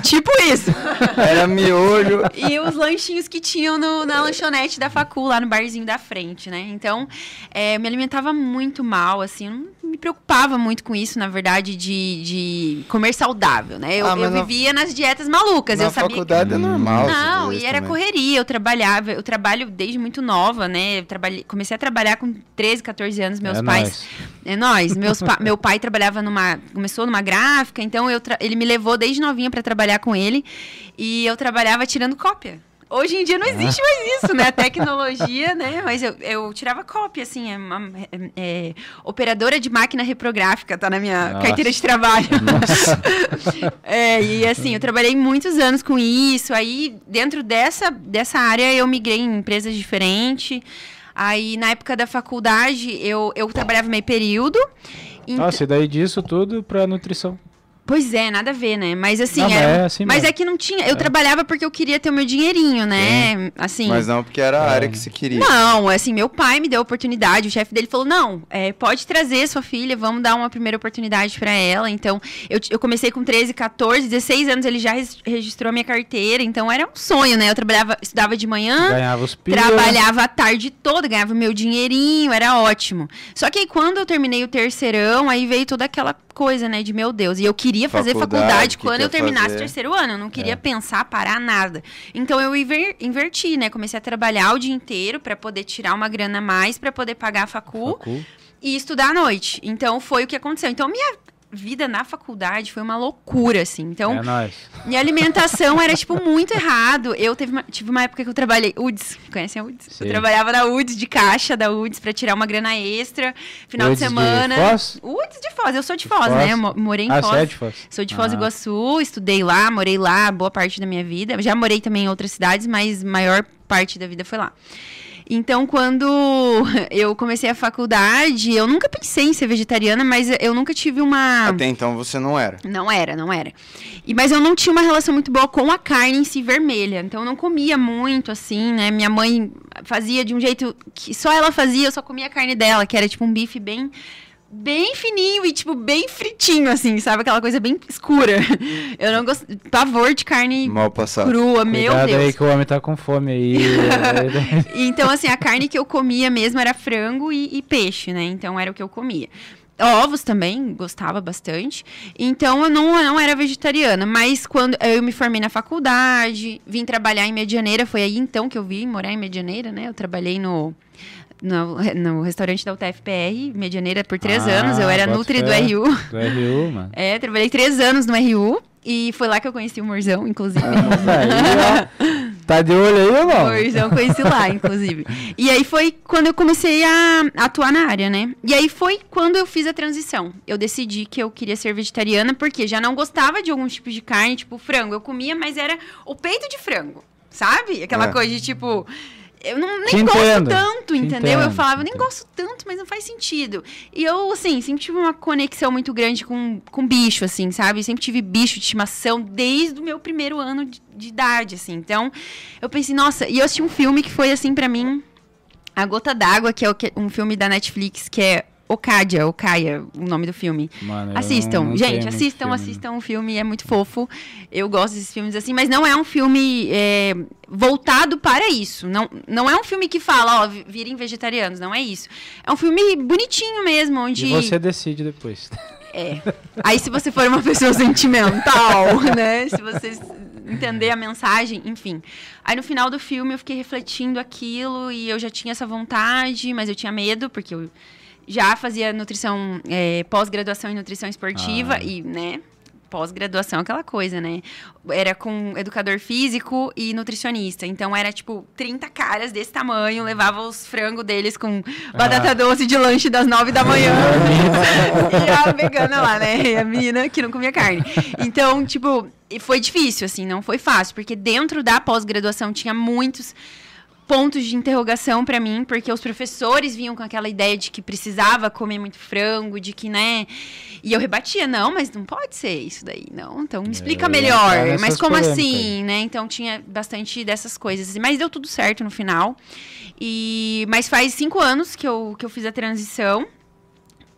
tipo isso. Era miolho. E os lanchinhos que tinham no- na lanchonete da facu, lá no barzinho da frente, né? Então, é, eu me alimentava muito mal, assim, eu não me preocupava muito com isso, na verdade, de, de comer saudável, né? Eu, Ah, eu na- vivia nas dietas malucas, Na eu sabia que faculdade é normal. não, e era também. correria. Eu trabalhava, eu trabalho desde muito nova, né? Eu trabalhei, comecei a trabalhar com 13, 14 anos. Meus É pais. É nóis. Meus pa- meu pai trabalhava numa. Começou numa gráfica, então eu tra- ele me levou desde novinha para trabalhar com ele. E eu trabalhava tirando cópia. Hoje em dia não existe mais isso, né? A tecnologia, né? Mas eu, eu tirava cópia, assim, é uma, é- é operadora de máquina reprográfica, tá na minha Nossa. carteira de trabalho. É, e assim, eu trabalhei muitos anos com isso. Aí, dentro dessa, dessa área, eu migrei em empresas diferentes. Aí, na época da faculdade, eu, eu trabalhava meio período. Nossa, e daí disso tudo pra nutrição. Pois é, nada a ver, né? Mas assim, Não, mas era- é assim mas é que não tinha. Eu trabalhava porque eu queria ter o meu dinheirinho, né? Assim. Mas não porque era a área que se queria. Não, assim, meu pai me deu a oportunidade, o chefe dele falou, não, é, pode trazer sua filha, vamos dar uma primeira oportunidade pra ela. Então, eu, eu comecei com 13, 14, 16 anos, ele já res- registrou a minha carteira, então era um sonho, né? Eu trabalhava, estudava de manhã, Ganhava os pila. Trabalhava a tarde toda, ganhava meu dinheirinho, era ótimo. Só que aí quando eu terminei o terceirão, aí veio toda aquela coisa, né, de meu Deus. E eu queria fazer Faculdade, faculdade que quando eu terminasse fazer. o terceiro ano. Eu não É. queria pensar, parar nada. Então eu inver- inverti, né? Comecei a trabalhar o dia inteiro pra poder tirar uma grana a mais pra poder pagar a facu Facu. e estudar à noite. Então foi o que aconteceu. Então minha vida na faculdade foi uma loucura, assim. Então, É nóis. minha alimentação era, tipo, muito errado. Eu teve uma- tive uma época que eu trabalhei. UDS, conhecem a UDS? Sim. Eu trabalhava na UDS de caixa da UDS pra tirar uma grana extra, final UDS de de semana. Foz? UDS de Foz, eu sou de Foz, Foz? né? Eu morei em Ah, Foz. você é de Foz? Sou de Foz do Ah. Iguaçu, estudei lá, morei lá boa parte da minha vida. Já morei também em outras cidades, mas maior parte da vida foi lá. Então, quando eu comecei a faculdade, eu nunca pensei em ser vegetariana, mas eu nunca tive uma. Até então você não era. Não era, não era. E, mas eu não tinha uma relação muito boa com a carne em si vermelha. Então eu não comia muito, assim, né? Minha mãe fazia de um jeito que só ela fazia, eu só comia a carne dela, que era tipo um bife bem. Bem fininho e, tipo, bem fritinho, assim, sabe? Aquela coisa bem escura. Eu não gosto. Pavor de carne Mal passado. crua, meu Cuidado Deus. aí que o homem tá com fome aí. Então, assim, a carne que eu comia mesmo era frango e, e peixe, né? Então era o que eu comia. Ovos também, gostava bastante. Então eu não, eu não era vegetariana. Mas quando eu me formei na faculdade, vim trabalhar em Medianeira, foi aí então que eu vim morar em Medianeira, né? Eu trabalhei no. No, no restaurante da UTFPR, Medianeira, por três Ah, anos. Eu era Nutri do. RU. Do RU, mano. É, trabalhei três anos no RU. E foi lá que eu conheci o Morzão, inclusive. Aí, ó. Tá de olho aí não? Morzão conheci lá, inclusive. E aí foi quando eu comecei a atuar na área, né? E aí foi quando eu fiz a transição. Eu decidi que eu queria ser vegetariana, porque já não gostava de alguns tipos de carne, tipo frango. Eu comia, mas era o peito de frango, sabe? Aquela É. coisa de tipo. Eu não, nem Te gosto entendo, tanto, te entendeu? eu entendo, falava, te eu nem gosto tanto, mas não faz sentido. E eu, assim, sempre tive uma conexão muito grande com, com bicho, assim, sabe? Sempre tive bicho de estimação desde o meu primeiro ano de, de idade, assim. Então, eu pensei, nossa, e eu assisti um filme que foi, assim, pra mim, A Gota d'Água, que é um filme da Netflix, que é Ocadia, Ocaia, o nome do filme. Mano, Assistam, não- não gente, assistam, filme. assistam o filme, é muito fofo. Eu gosto desses filmes assim, mas não é um filme é, voltado para isso. Não, não é um filme que fala, ó, vi- virem vegetarianos, não é isso. É um filme bonitinho mesmo, onde. E você decide depois. É. Aí se você for uma pessoa sentimental, né? Se você entender a mensagem, enfim. Aí no final do filme eu fiquei refletindo aquilo e eu já tinha essa vontade, mas eu tinha medo, porque eu já fazia nutrição, é, pós-graduação em nutrição esportiva Ah. e, né? Pós-graduação, aquela coisa, né? Era com educador físico e nutricionista. Então era tipo 30 caras desse tamanho, levava os frangos deles com batata doce de lanche das 9 da manhã. e a vegana lá, né? E a menina que não comia carne. Então, tipo, foi difícil, assim, não foi fácil, porque dentro da pós-graduação tinha muitos pontos de interrogação pra mim, porque os professores vinham com aquela ideia de que precisava comer muito frango, de que, né? E eu rebatia, não, mas não pode ser isso daí, não. Então me explica ia melhor. Mas como polêmicas assim, né? Então tinha bastante dessas coisas. Mas deu tudo certo no final. E mas faz cinco anos que eu, que eu fiz a transição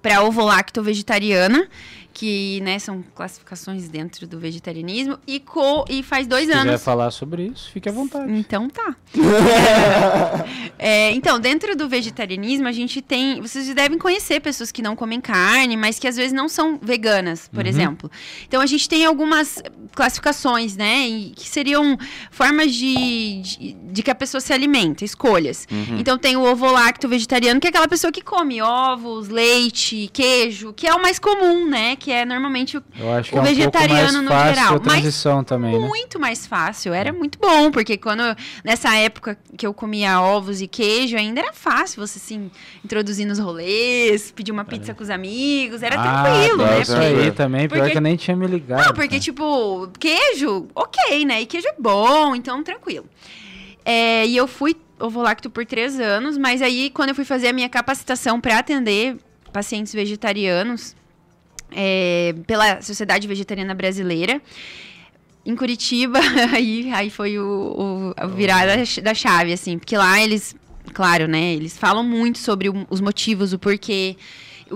para ovo-lacto vegetariana, que né, são classificações dentro do vegetarianismo, e, co, e faz dois Se quiser anos. falar sobre isso, fique à vontade. Então tá. É, então, dentro do vegetarianismo, a gente tem. Vocês devem conhecer pessoas que não comem carne, mas que às vezes não são veganas, por exemplo. Então, a gente tem algumas classificações, né? e que seriam formas de, de, de que a pessoa se alimenta, escolhas. Então, tem o ovo-lacto vegetariano, que é aquela pessoa que come ovos, leite, queijo, que é o mais comum, né? Que é normalmente o Eu acho que O é um vegetariano pouco no mais fácil geral, a mas transição também, né? muito mais fácil. Era muito bom, porque quando nessa época que eu comia ovos e queijo, ainda era fácil você assim introduzir nos rolês, pedir uma pizza com os amigos, era ah, tranquilo, né? Isso Porque- aí também, pior porque- que eu nem tinha me ligado. Não, porque, cara. tipo, queijo, ok, né? E queijo é bom, então tranquilo. É, e eu fui ovolacto por três anos, mas aí, quando eu fui fazer a minha capacitação para atender pacientes vegetarianos é, pela Sociedade Vegetariana Brasileira, em Curitiba, aí, aí foi o, o a virada da chave, assim, porque lá eles, claro, né, eles falam muito sobre o- os motivos, o porquê,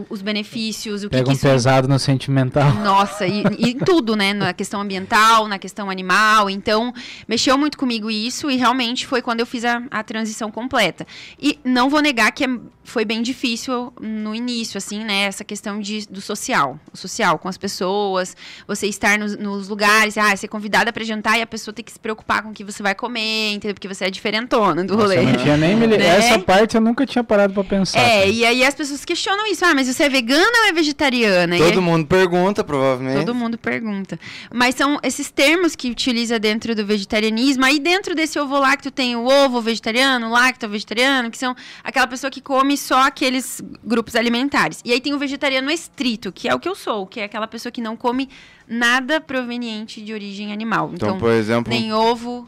os benefícios, o que, Pega que um isso pesado no sentimental. nossa, e, e em tudo, né? Na questão ambiental, na questão animal. Então, mexeu muito comigo isso e realmente foi quando eu fiz a, a transição completa. E não vou negar que é- foi bem difícil no início, assim, né? Essa questão de, do social. O social com as pessoas, você estar nos, nos lugares, ah, ser convidada para jantar e a pessoa ter que se preocupar com o que você vai comer, entendeu? Porque você é diferentona do Nossa, rolê. não tinha nem me. Né? Essa parte eu nunca tinha parado pra pensar. É, cara. e aí as pessoas questionam isso. Ah, mas você é vegana ou é vegetariana? E Todo aí- mundo pergunta, provavelmente. Todo mundo pergunta. Mas são esses termos que utiliza dentro do vegetarianismo. Aí dentro desse ovo lácteo tem o ovo vegetariano, o lacto vegetariano, que são aquela pessoa que come só aqueles grupos alimentares. E aí tem o vegetariano estrito, que é o que eu sou, que é aquela pessoa que não come nada proveniente de origem animal. Então, Então, por exemplo, nem ovo.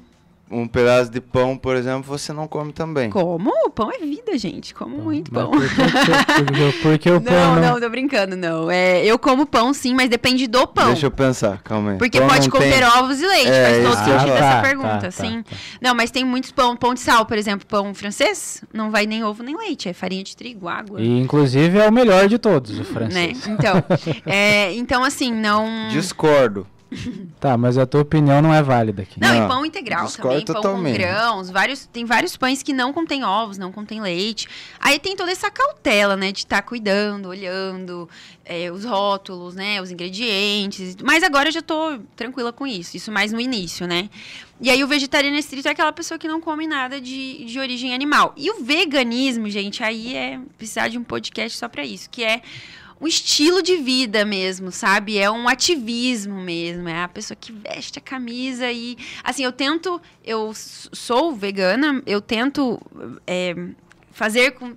Um pedaço de pão, por exemplo, você não come também. Como? O pão é vida, gente. Como muito pão. Por que, por o pão Não, não... não, tô brincando, não. É, eu como pão sim, mas depende do pão. Deixa eu pensar, calma aí. Porque Pão pode não tem- ovos e leite, É, faz todo sentido essa Tá, pergunta, tá, sim. tá. Não, mas tem muitos pão, pão de sal, por exemplo, pão francês, não vai nem ovo nem leite, é farinha de trigo, água. E inclusive é o melhor de todos, o Né? francês. Então, é, então, assim, não. Discordo. Tá, mas a tua opinião não é válida aqui. Não, Não, e pão integral discordo também, pão totalmente. com grãos, vários, tem vários pães que não contêm ovos, não contêm leite. Aí tem toda essa cautela, né, de estar cuidando, olhando é, os rótulos, né, os ingredientes. Mas agora eu já tô tranquila com isso, isso mais no início, né. E aí o vegetariano estrito é aquela pessoa que não come nada de, de origem animal. E o veganismo, gente, aí é precisar de um podcast só pra isso, que é um estilo de vida mesmo, sabe? É um ativismo mesmo. É a pessoa que veste a camisa e. Assim, eu tento. Eu sou vegana, eu tento é, fazer com.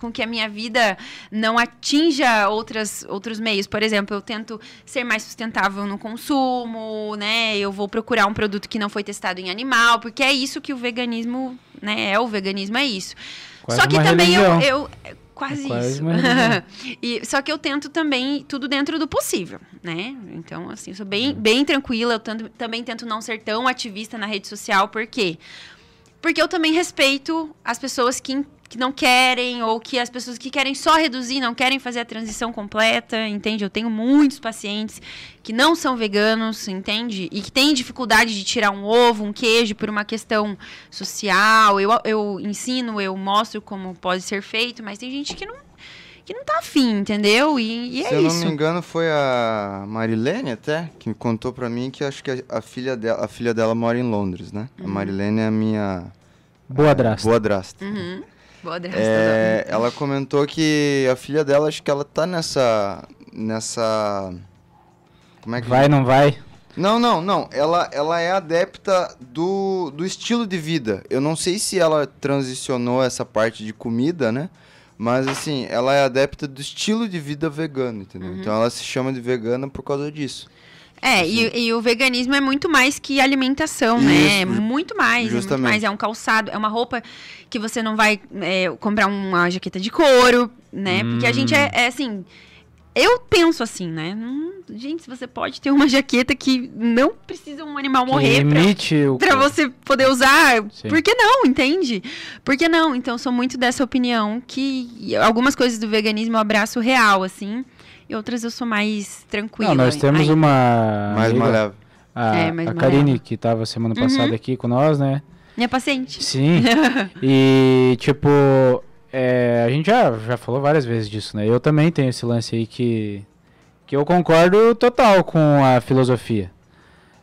Com que a minha vida não atinja outras, outros meios. Por exemplo, eu tento ser mais sustentável no consumo, né? Eu vou procurar um produto que não foi testado em animal, porque é isso que o veganismo, né? É o veganismo, é isso. Quase Só que também eu, eu- Quase, É quase isso. E, só que eu tento também tudo dentro do possível, né? Então, assim, eu sou bem, bem tranquila. Eu tanto- também tento não ser tão ativista na rede social. Por quê? Porque eu também respeito as pessoas que, que não querem, ou que as pessoas que querem só reduzir, não querem fazer a transição completa, entende? Eu tenho muitos pacientes que não são veganos, entende? E que têm dificuldade de tirar um ovo, um queijo por uma questão social. Eu, eu ensino, eu mostro como pode ser feito, mas tem gente que não, que não tá afim, entendeu? E, e Se é eu não isso. me engano, foi a Marilene até que contou pra mim que acho que a, a filha dela, a filha dela mora em Londres, né? Uhum. A Marilene é a minha Boa drasta. boa drasta. Uhum. É, ela comentou que a filha dela, acho que ela tá nessa. nessa. Como é que Vai, não vai? Não, não, não. Ela, ela é adepta do, do estilo de vida. Eu não sei se ela transicionou essa parte de comida, né? Mas assim, ela é adepta do estilo de vida vegano, entendeu? Uhum. Então ela se chama de vegana por causa disso. É, e, e o veganismo é muito mais que alimentação, né? É Isso, muito mais, é muito justamente. mais. É um calçado, é uma roupa que você não vai é, comprar uma jaqueta de couro, né? Porque a gente é, é assim. Eu penso assim, né? Hum, gente, se você pode ter uma jaqueta que não precisa um animal Que morrer pra, emite o... você poder usar, Sim. por que não, entende? Por que não? Então, eu sou muito dessa opinião que algumas coisas do veganismo eu abraço real, assim, e outras eu sou mais tranquila. Não, nós temos Aí- uma Mais amiga, a, É, mais a Karine, que tava semana Uhum. passada aqui com nós, né? Minha paciente. Sim. e, tipo, é, a gente já, já falou várias vezes disso, né? Eu também tenho esse lance aí que, que eu concordo total com a filosofia.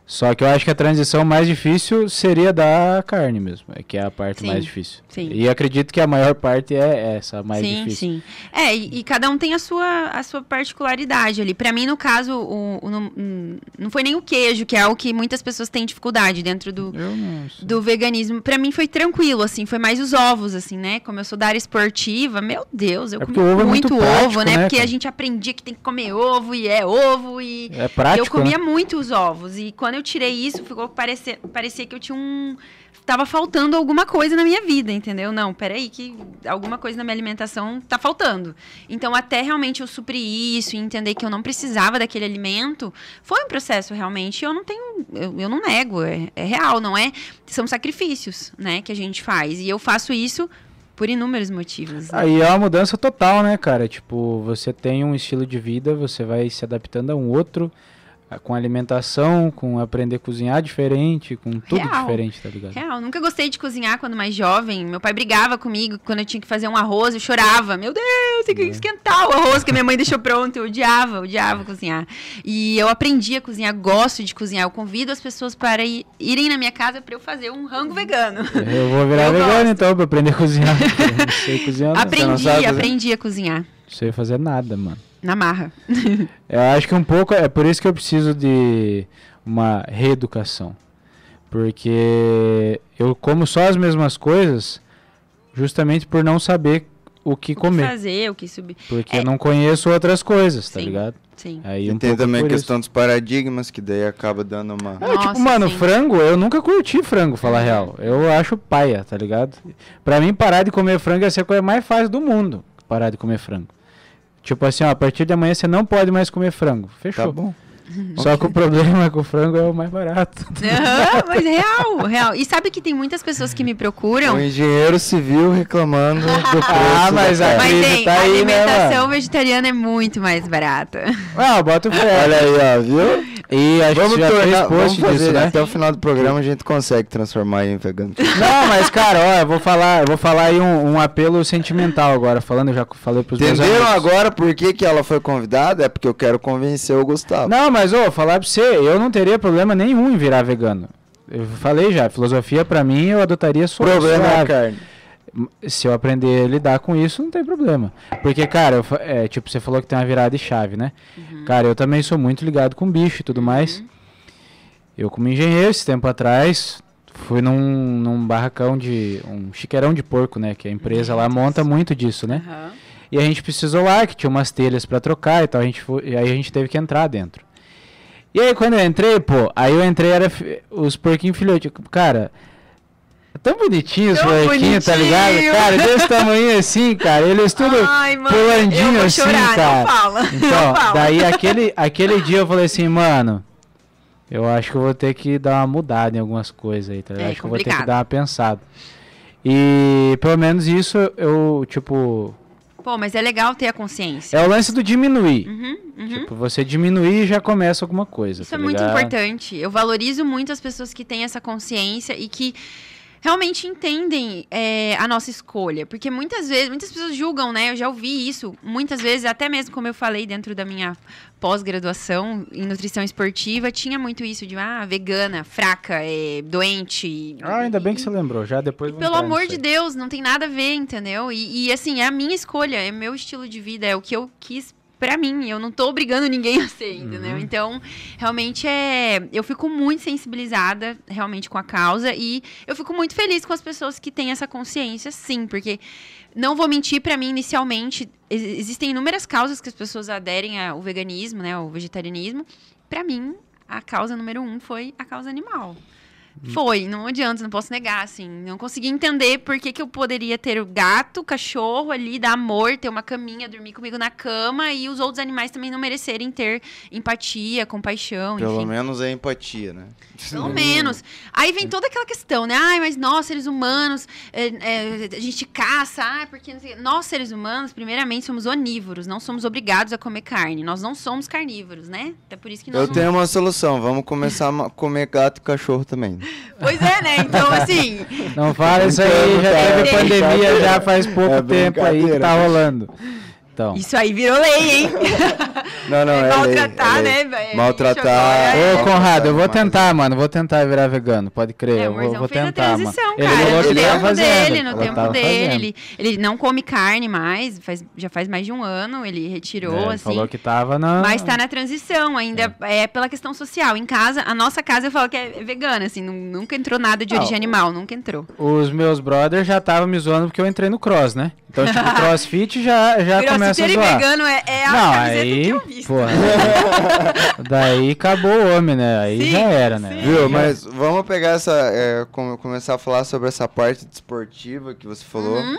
Só que eu acho que a transição mais difícil seria da carne mesmo, é que é a parte Sim, mais difícil. sim. E acredito que a maior parte é essa, a mais sim, difícil. sim. É, e, e cada um tem a sua, a sua particularidade ali. Pra mim, no caso, o, o não, hum, não foi nem o queijo, que é algo que muitas pessoas têm dificuldade dentro do, do veganismo. Pra mim foi tranquilo, assim, foi mais os ovos, assim, né? Como eu sou da área esportiva, meu Deus, eu É comi o ovo é muito, ovo, prático, né? né, Porque a cara? gente aprendia que tem que comer ovo e é ovo e É prático, eu comia né? muito os ovos. E quando eu tirei isso, ficou parecer, parecia que eu tinha um. Tava faltando alguma coisa na minha vida, entendeu? Não, peraí, que alguma coisa na minha alimentação tá faltando. Então, até realmente eu suprir isso e entender que eu não precisava daquele alimento, foi um processo realmente. Eu não tenho. Eu, eu não nego, é, é real, não é? São sacrifícios, né, que a gente faz. E eu faço isso por inúmeros motivos. né? Aí é uma mudança total, né, cara? Tipo, você tem um estilo de vida, você vai se adaptando a um outro, com alimentação, com aprender a cozinhar diferente, com tudo Real. diferente, tá ligado? Real, nunca gostei de cozinhar quando mais jovem. Meu pai brigava comigo quando eu tinha que fazer um arroz, eu chorava. Meu Deus, tem que esquentar o arroz que a minha mãe deixou pronto. Eu odiava, odiava cozinhar. E eu aprendi a cozinhar, gosto de cozinhar. Eu convido as pessoas para ir- irem na minha casa para eu fazer um rango vegano. Eu vou virar Eu vegano gosto. então pra aprender a cozinhar. Eu não sei cozinhar, não. aprendi, sabe cozinhar? aprendi a cozinhar. Não sei fazer nada, mano. Na marra. Eu acho que um pouco é por isso que eu preciso de uma reeducação. Porque eu como só as mesmas coisas justamente por não saber o que O que comer. fazer, o que subir. Porque É. eu não conheço outras coisas, tá Sim. ligado? Sim. Aí E um tem pouco também a por isso. questão dos paradigmas, que daí acaba dando uma. É, Nossa, tipo, mano, sim. frango, eu nunca curti frango, falar a real. Eu acho paia, tá ligado? Pra mim, parar de comer frango ia ser a coisa mais fácil do mundo. Parar de comer frango. Tipo assim, ó, a partir de amanhã você não pode mais comer frango. Fechou. Tá bom. Só que o problema é que o frango é o mais barato. Aham, mas real, real. E sabe que tem muitas pessoas que me procuram. O engenheiro civil reclamando do preço. Ah, mas da a. Mas tem, tá a aí, né, alimentação mano? vegetariana é muito mais barata. Ah, bota o fé. Olha aí, ó, viu? E a gente Vamos já fez tornar, vamos post fazer, disso, né? até o final do programa a gente consegue transformar em vegano. Não, mas cara, ó, eu vou falar, eu vou falar aí um, um apelo sentimental agora, falando, eu já falei pros meus Entenderam amigos. agora por que, que ela foi convidada? É porque eu quero convencer o Gustavo. Não, mas ô, falar pra você, eu não teria problema nenhum em virar vegano. Eu falei já, filosofia pra mim eu adotaria só problema é a carne. Se eu aprender a lidar com isso, não tem problema. Porque, cara, eu é, tipo, você falou que tem uma virada de chave, né? Cara, eu também sou muito ligado com bicho e tudo mais. Eu, como engenheiro, esse tempo atrás, fui num, num barracão de. um chiqueirão de porco, né? Que a empresa lá monta muito disso, né? E a gente precisou lá, que tinha umas telhas pra trocar e tal, a gente foi, e aí a gente teve que entrar dentro. E aí quando eu entrei, pô, aí eu entrei, era os porquinhos filhotes. Cara, tão bonitinhos os Tão porquinhos, tá ligado? bonitinho. Cara, desse tamanho assim, cara, eles tudo Ai, mano, pulandinho assim, chorar, cara. não fala. Então, não daí aquele, aquele dia eu falei assim, mano, eu acho que eu vou ter que dar uma mudada em algumas coisas aí, tá ligado? É, acho que eu vou ter que complicado. dar uma pensada. E pelo menos isso eu, tipo, Pô, mas é legal ter a consciência. é o lance do diminuir. Uhum, uhum. Tipo, você diminuir e já começa alguma coisa. Isso tá é muito importante. Eu valorizo muito as pessoas que têm essa consciência e que realmente entendem é, a nossa escolha. Porque muitas vezes, muitas pessoas julgam, né? Eu já ouvi isso muitas vezes, até mesmo como eu falei dentro da minha pós-graduação em nutrição esportiva, tinha muito isso de, ah, vegana, fraca, é, doente. Ah, ainda bem que E- você lembrou. Já depois vamos Pelo amor de. Deus, não tem nada a ver, entendeu? E, e, assim, é a minha escolha, é meu estilo de vida, é o que eu quis pra mim. Eu não tô obrigando ninguém a ser, entendeu? Uhum. Então, realmente é. Eu fico muito sensibilizada, realmente, com a causa. E eu fico muito feliz com as pessoas que têm essa consciência, sim, porque. Não vou mentir, pra mim, inicialmente, ex- existem inúmeras causas que as pessoas aderem ao veganismo, né, ao vegetarianismo. Pra mim, a causa número um foi a causa animal. Foi, não adianta, não posso negar, assim. Não consegui entender por que, que eu poderia ter o gato, o cachorro ali, dar amor, ter uma caminha, dormir comigo na cama e os outros animais também não merecerem ter empatia, compaixão, Pelo enfim. menos é empatia, né? Pelo menos. Aí vem toda aquela questão, né? Ai, mas nós, seres humanos, é, é, a gente caça, ah, porque nós, seres humanos, primeiramente, somos onívoros, não somos obrigados a comer carne. Nós não somos carnívoros, né? Até por isso que nós Eu não tenho uma solução, vamos começar a comer gato e cachorro também. Pois é, né? Então, assim, Não fala isso aí, Brincando, já teve pandemia brincadeira. já faz pouco É tempo aí que tá rolando. Então, isso aí virou lei, hein? Não, não, É ela maltratar, ela né, velho? Maltratar. Bicho, Ô, agora Conrado, eu vou tentar, mano. Vou tentar virar vegano, pode crer. É, eu vou, vou fez a tentar, mano. Ele cara. falou que no ele tava tempo fazendo. dele, no Ela tempo dele. Ele, ele não come carne mais, faz, já faz mais de um ano, ele retirou, É, ele assim. falou que tava na. Mas tá na transição, ainda é. pela questão social. Em casa, a nossa casa eu falo que é vegana, assim, nu- nunca entrou nada de Ah, origem animal, nunca entrou. Os meus brothers já estavam me zoando porque eu entrei no cross, né? Então, tipo, crossfit já, já começa a zoar. vegano é, é a Não, camiseta aí, que eu vi. Porra, daí acabou o homem, né? Aí Sim, já era, né? sim. Viu, mas vamos pegar essa. é, com- começar a falar sobre essa parte desportiva que você falou. Uhum.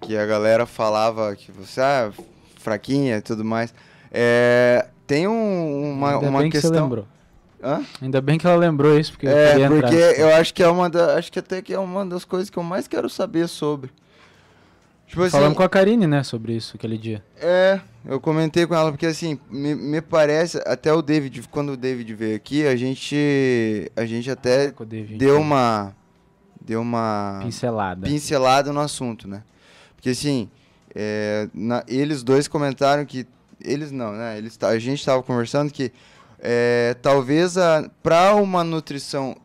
Que a galera falava que você ah, fraquinha e tudo mais. É, tem um- uma, Ainda uma bem que você questão. lembrou. Hã? Ainda bem que ela lembrou isso, porque eu É, entrar. porque eu acho que é uma da, acho que até que é uma das coisas que eu mais quero saber sobre. Tipo assim, Falamos com a Karine, né, sobre isso aquele dia. é, eu comentei com ela porque assim, me, me parece até o David, quando o David veio aqui, a gente a gente até o David. deu uma deu uma pincelada. pincelada no assunto, né? Porque assim, é, na- eles dois comentaram que eles não, né? Eles, a gente estava conversando que é, talvez para uma nutrição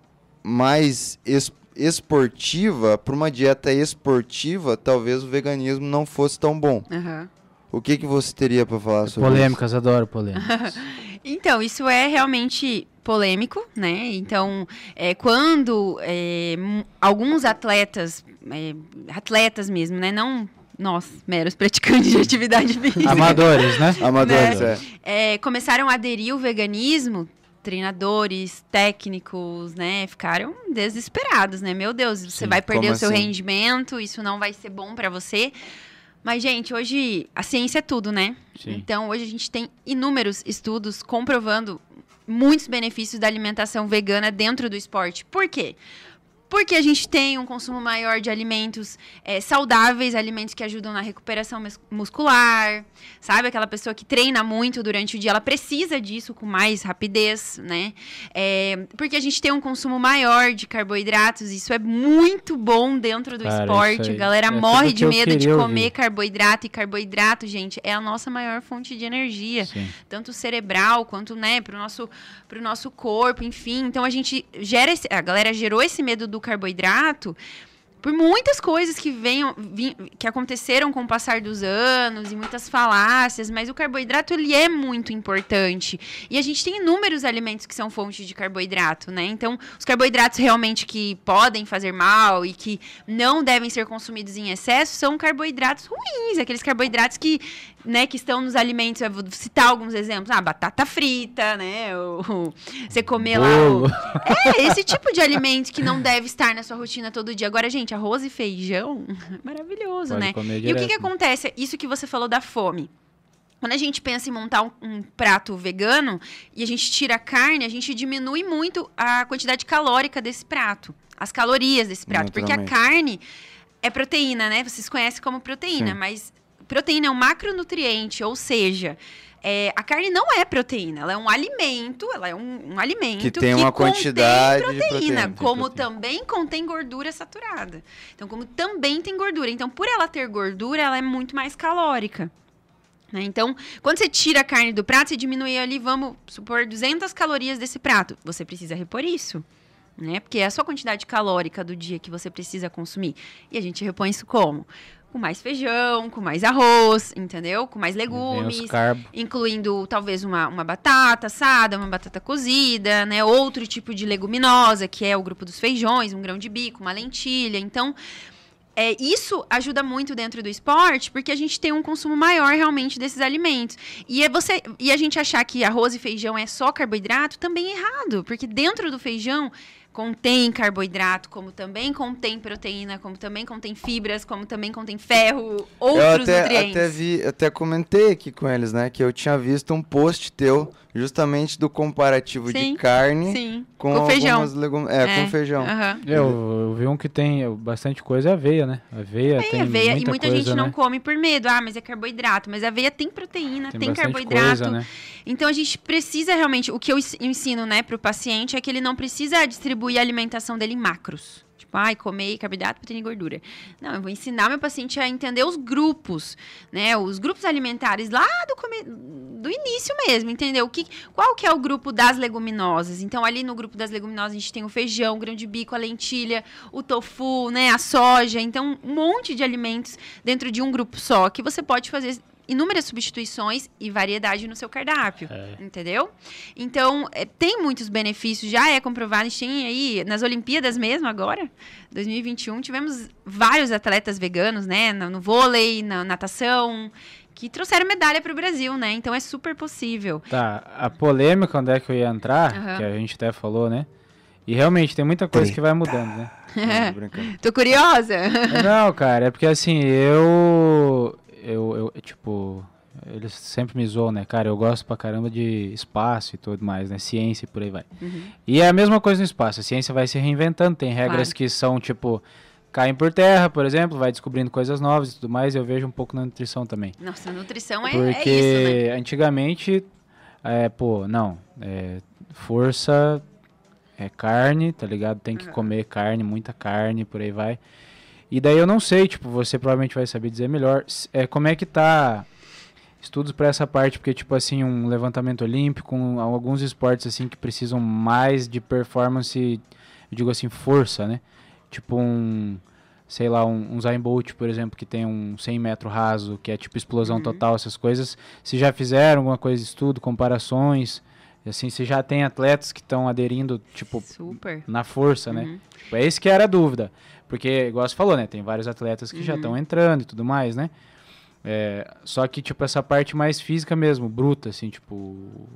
mais es- esportiva, para uma dieta esportiva, talvez o veganismo não fosse tão bom. Aham. O que que você teria para falar sobre Polêmicas, adoro polêmicas. Então, isso é realmente polêmico, né? Então, é, quando é, alguns atletas, é, atletas mesmo, né? Não nós, meros praticantes de atividade física, Amadores, né? isso? Amadores, Né? é. é, começaram a aderir ao veganismo, treinadores, técnicos, né, ficaram desesperados, né? Meu Deus, você Sim, vai perder o seu assim? rendimento, isso não vai ser bom pra você. Mas, gente, hoje a ciência é tudo, né? Sim. Então, hoje a gente tem inúmeros estudos comprovando muitos benefícios da alimentação vegana dentro do esporte. Por quê? Porque a gente tem um consumo maior de alimentos eh, saudáveis, alimentos que ajudam na recuperação mus- muscular, sabe? Aquela pessoa que treina muito durante o dia, ela precisa disso com mais rapidez, né? Eh, porque a gente tem um consumo maior de carboidratos, isso é muito bom dentro do Cara, esporte. A galera é morre de medo de comer ouvir. carboidrato, e carboidrato, gente, é a nossa maior fonte de energia Sim. tanto cerebral quanto, né, pro nosso, pro nosso corpo, enfim. Então a gente gera esse, a galera gerou esse medo do carboidrato por muitas coisas que venham, que aconteceram com o passar dos anos e muitas falácias, mas o carboidrato ele é muito importante. E a gente tem inúmeros alimentos que são fontes de carboidrato, né? Então, os carboidratos realmente que podem fazer mal e que não devem ser consumidos em excesso são carboidratos ruins, aqueles carboidratos que, né, que estão nos alimentos, eu vou citar alguns exemplos, ah, batata frita, né? O, o- você comer lá o, Bolo. é, esse tipo de alimento que não deve estar na sua rotina todo dia. Agora, gente, arroz e feijão, maravilhoso, Pode né? comer E o que, que acontece? Isso que você falou da fome. Quando a gente pensa em montar um, um prato vegano e a gente tira a carne, a gente diminui muito a quantidade calórica desse prato, as calorias desse prato. Porque a carne é proteína, né? Vocês conhecem como proteína, Sim. mas proteína é um macronutriente, ou seja, é, a carne não é proteína, ela é um alimento, ela é um, um alimento Que tem uma contém quantidade de proteína, proteína, tem como proteína. também contém gordura saturada. Então, como também tem gordura. Então, por ela ter gordura, ela é muito mais calórica. né? Então, quando você tira a carne do prato, você diminui ali, vamos supor, 200 calorias desse prato. Você precisa repor isso. Né? Porque é a sua quantidade calórica do dia que você precisa consumir. E a gente repõe isso como? Com mais feijão, com mais arroz, entendeu? Com mais legumes incluindo talvez uma, uma batata assada, uma batata cozida, né? Outro tipo de leguminosa, que é o grupo dos feijões, um grão de bico, uma lentilha. Então, é, isso ajuda muito dentro do esporte, porque a gente tem um consumo maior realmente desses alimentos. E, é você, e a gente achar que arroz e feijão é só carboidrato também é errado, porque dentro do feijão contém carboidrato, como também contém proteína, como também contém fibras, como também contém ferro, Eu outros até, nutrientes. até vi, até comentei aqui com eles, né, que eu tinha visto um post teu justamente do comparativo Sim, de carne Sim, com, com feijão. algumas legumes, é, com feijão. aham. Eu, eu vi um que tem bastante coisa, é aveia, né? Aveia Tem tem aveia, muita e muita coisa, gente não né? come por medo. Ah, mas é carboidrato. Mas a aveia tem proteína, tem, bastante carboidrato. coisa, né? Então a gente precisa realmente. O que eu ens- ensino, né, pro paciente é que ele não precisa distribuir a alimentação dele em macros. Tipo, tipo, ai, comer carboidrato, proteína e gordura. Não, eu vou ensinar meu paciente a entender os grupos, né? Os grupos alimentares lá do, come... do início mesmo, entendeu? O que, qual que é o grupo das leguminosas? Então, ali no grupo das leguminosas, a gente tem o feijão, o grão de bico, a lentilha, o tofu, né? A soja. Então, um monte de alimentos dentro de um grupo só que você pode fazer inúmeras substituições e variedade no seu cardápio, É. entendeu? Então, é, tem muitos benefícios, já é comprovado, a gente tem aí, nas Olimpíadas mesmo agora, 2021, tivemos vários atletas veganos, né, no, no vôlei, na natação, que trouxeram medalha para o Brasil, né, então é super possível. Tá, a polêmica onde é que eu ia entrar, Aham. que a gente até falou, né? E realmente tem muita coisa que vai mudando, né? Não. Tô curiosa? Não, cara, é porque assim, eu. Eu, eu, tipo. Eles sempre me zoam, né? Cara, eu gosto pra caramba de espaço e tudo mais, né? Ciência e por aí vai. E é a mesma coisa no espaço. A ciência vai se reinventando. Tem regras Claro. que são, tipo, caem por terra, por exemplo, vai descobrindo coisas novas e tudo mais. Eu vejo um pouco na nutrição também. Nossa, nutrição é, Porque é isso, né? antigamente, é, pô, não, é, força é carne, tá ligado? Tem que comer carne, muita carne, por aí vai. E daí eu não sei, tipo, você provavelmente vai saber dizer melhor, é, como é que tá estudos pra essa parte, porque tipo assim, um levantamento olímpico, um- alguns esportes assim que precisam mais de performance, eu digo assim, força, né? Tipo um, sei lá, um, um Zayn Bolt, por exemplo, que tem um 100 metro raso, que é tipo explosão total, essas coisas. Se já fizeram alguma coisa de estudo, comparações, assim, se já tem atletas que estão aderindo, tipo, Super. na força, né? Uhum. Tipo, é isso que era a dúvida. Porque, igual você falou, né? Tem vários atletas que já Uhum. estão entrando e tudo mais, né? É, só que, tipo, essa parte mais física mesmo, bruta, assim, tipo,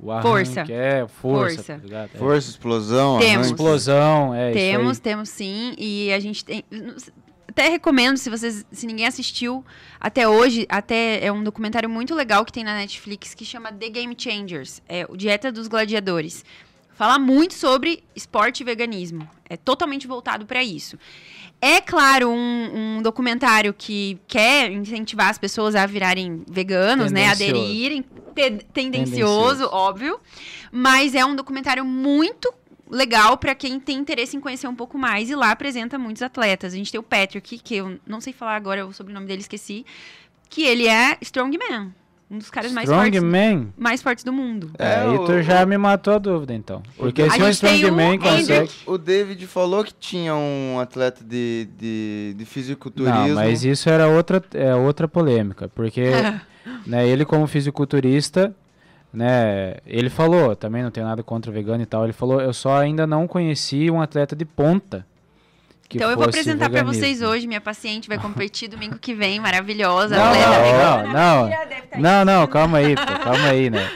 o arranque, Força. é, força, Força. tá? É. Força, explosão, Temos. Explosão, é temos, isso temos sim. E a gente tem. Até recomendo, se vocês. Se ninguém assistiu até hoje, até é um documentário muito legal que tem na Netflix que chama The Game Changers. É o Dieta dos Gladiadores. Fala muito sobre esporte e veganismo. É totalmente voltado para isso. É claro um, um documentário que quer incentivar as pessoas a virarem veganos, né? Aderirem. Te- tendencioso, Tendencioso. óbvio. Mas é um documentário muito legal para quem tem interesse em conhecer um pouco mais. E lá apresenta muitos atletas. A gente tem o Patrick, que eu não sei falar agora o sobrenome dele, esqueci. Que ele é strongman. Um dos caras mais fortes, Strongman? mais fortes do mundo. É, É, aí o- tu já me matou a dúvida, então. Porque se um o Strongman consegue... O David falou que tinha um atleta de, de, de fisiculturismo. Não, mas isso era outra, é outra polêmica, porque né, ele como fisiculturista, né, ele falou, também não tem nada contra o vegano e tal, ele falou, eu só ainda não conheci um atleta de ponta que então eu vou apresentar para vocês hoje. Minha paciente vai competir domingo que vem, maravilhosa. Não, atleta não, vegana. não, tá. Não, não, calma aí, pô, calma aí, né.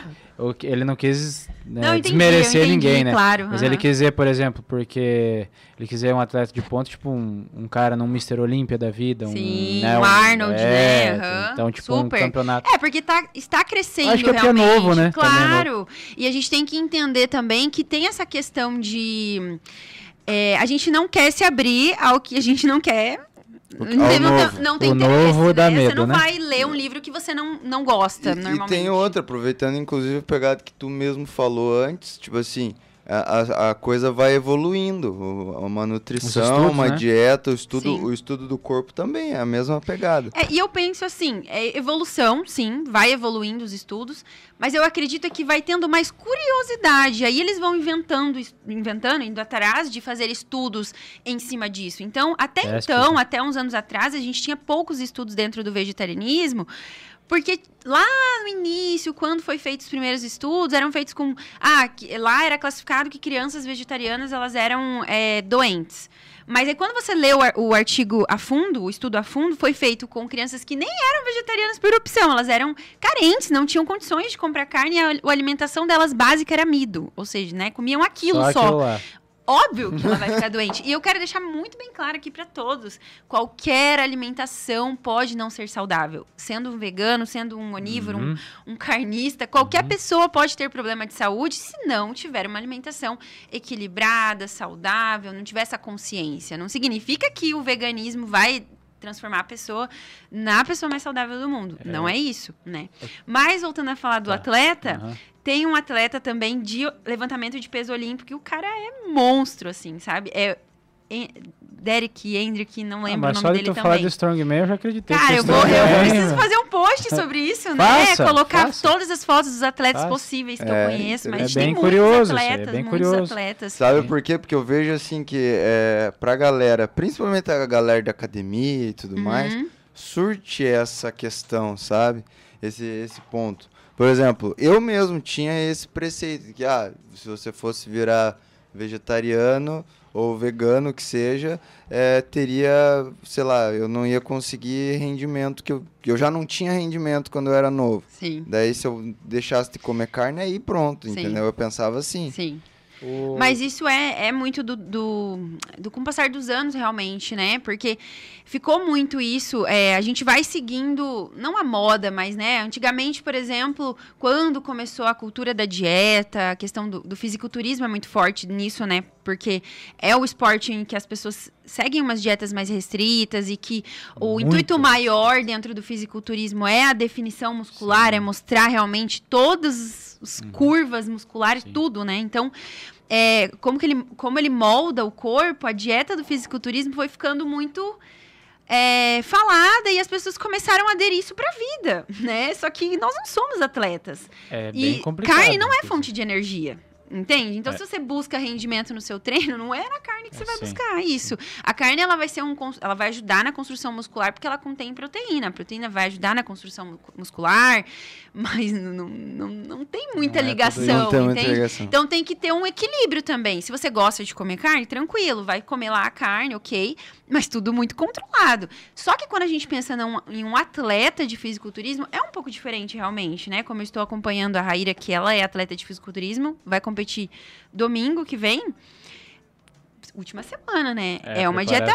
Ele não quis né, Não, entendi, desmerecer entendi, ninguém, né? claro, Mas aham. ele quis dizer, por exemplo, porque ele quis dizer um atleta de ponta, tipo um, um cara num Mr. Olímpia da vida, um, Sim, né, um Arnold, é, né? Aham, Então, tipo, super. um campeonato. É, porque tá, está crescendo Acho que é porque é realmente. novo, né? Também é Claro. E a gente tem que entender também que tem essa questão de... é, a gente não quer se abrir ao que a gente não quer... não, tem- não, novo. não tem O interesse, novo dá né? Você medo, não né? vai ler um livro que você não, não gosta, E, normalmente. e tem outra, aproveitando inclusive a pegada que tu mesmo falou antes, tipo assim, a, a, coisa vai evoluindo, uma nutrição, estudos, uma né? dieta, o estudo, Sim. o estudo do corpo também é a mesma pegada. É, e eu penso assim, é evolução, sim, vai evoluindo os estudos, mas eu acredito que vai tendo mais curiosidade. Aí eles vão inventando, inventando, indo atrás de fazer estudos em cima disso. Então, até Pesquisa. então, até uns anos atrás, a gente tinha poucos estudos dentro do vegetarianismo, porque lá no início, quando foi feitos os primeiros estudos, eram feitos com. Ah, lá era classificado que crianças vegetarianas elas eram é, doentes. Mas aí quando você lê o, ar- o artigo a fundo, o estudo a fundo, foi feito com crianças que nem eram vegetarianas por opção, elas eram carentes, não tinham condições de comprar carne, e a, a alimentação delas básica era amido, ou seja, né, comiam aquilo só só. Óbvio que ela vai ficar doente. E eu quero deixar muito bem claro aqui para todos: qualquer alimentação pode não ser saudável. Sendo um vegano, sendo um onívoro, um, Uhum. um carnista, qualquer pessoa pode ter problema de saúde se não tiver uma alimentação equilibrada, saudável, não tiver essa consciência. Não significa que o veganismo vai transformar a pessoa na pessoa mais saudável do mundo. Não é isso, né? Mas voltando a falar do Tá. atleta, Aham. tem um atleta também de levantamento de peso olímpico que o cara é monstro, assim, sabe? É Derek Hendrick, não Ah, lembro mas o só nome de dele tu falar de também. Strongman, eu já acreditei. Cara, eu, vou, eu preciso fazer um post sobre isso, né? Faça, Colocar faça. todas as fotos dos atletas Faça. possíveis que É, eu conheço, mas é tem bem muitos curioso é atletas, bem muitos curioso. atletas. Sabe Sim. por quê? Porque eu vejo assim que é, pra galera, principalmente a galera da academia e tudo mais, Uhum. surte essa questão, sabe? Esse, esse ponto. Por exemplo, eu mesmo tinha esse preceito que, ah, se você fosse virar vegetariano ou vegano, que seja, é, teria, sei lá, eu não ia conseguir rendimento, que eu, que eu já não tinha rendimento quando eu era novo. Sim, Daí se eu deixasse de comer carne, aí pronto, Sim. entendeu? Eu pensava assim. sim. O- Mas isso é, é muito do, do, do com o passar dos anos, realmente, né? Porque ficou muito isso. é, a gente vai seguindo, não a moda, mas, né? Antigamente, por exemplo, quando começou a cultura da dieta, a questão do, do fisiculturismo é muito forte nisso, né? Porque é o esporte em que as pessoas seguem umas dietas mais restritas e que o Muito. intuito maior dentro do fisiculturismo é a definição muscular, é mostrar realmente todas as curvas musculares, Sim. tudo, né? Então, é, como, que ele, como ele molda o corpo, a dieta do fisiculturismo foi ficando muito é, falada e as pessoas começaram a aderir isso pra vida, né? Só que nós não somos atletas. É bem e complicado. carne não é fonte de energia. Entende? Então, É. se você busca rendimento no seu treino, não é na carne que você É, vai sim, buscar isso. A carne ela vai ser um, ela vai ajudar na construção muscular porque ela contém proteína. A proteína vai ajudar na construção mu- muscular, mas não, não, não tem muita Não é tudo ligação. Não tem muita entende? ligação. Então tem que ter um equilíbrio também. Se você gosta de comer carne, tranquilo, vai comer lá a carne, ok, mas tudo muito controlado. Só que quando a gente pensa num- em um atleta de fisiculturismo, é um pouco diferente realmente, né? Como eu estou acompanhando a Raíra, que ela é atleta de fisiculturismo, vai competir domingo que vem. Última semana, né? É, uma dieta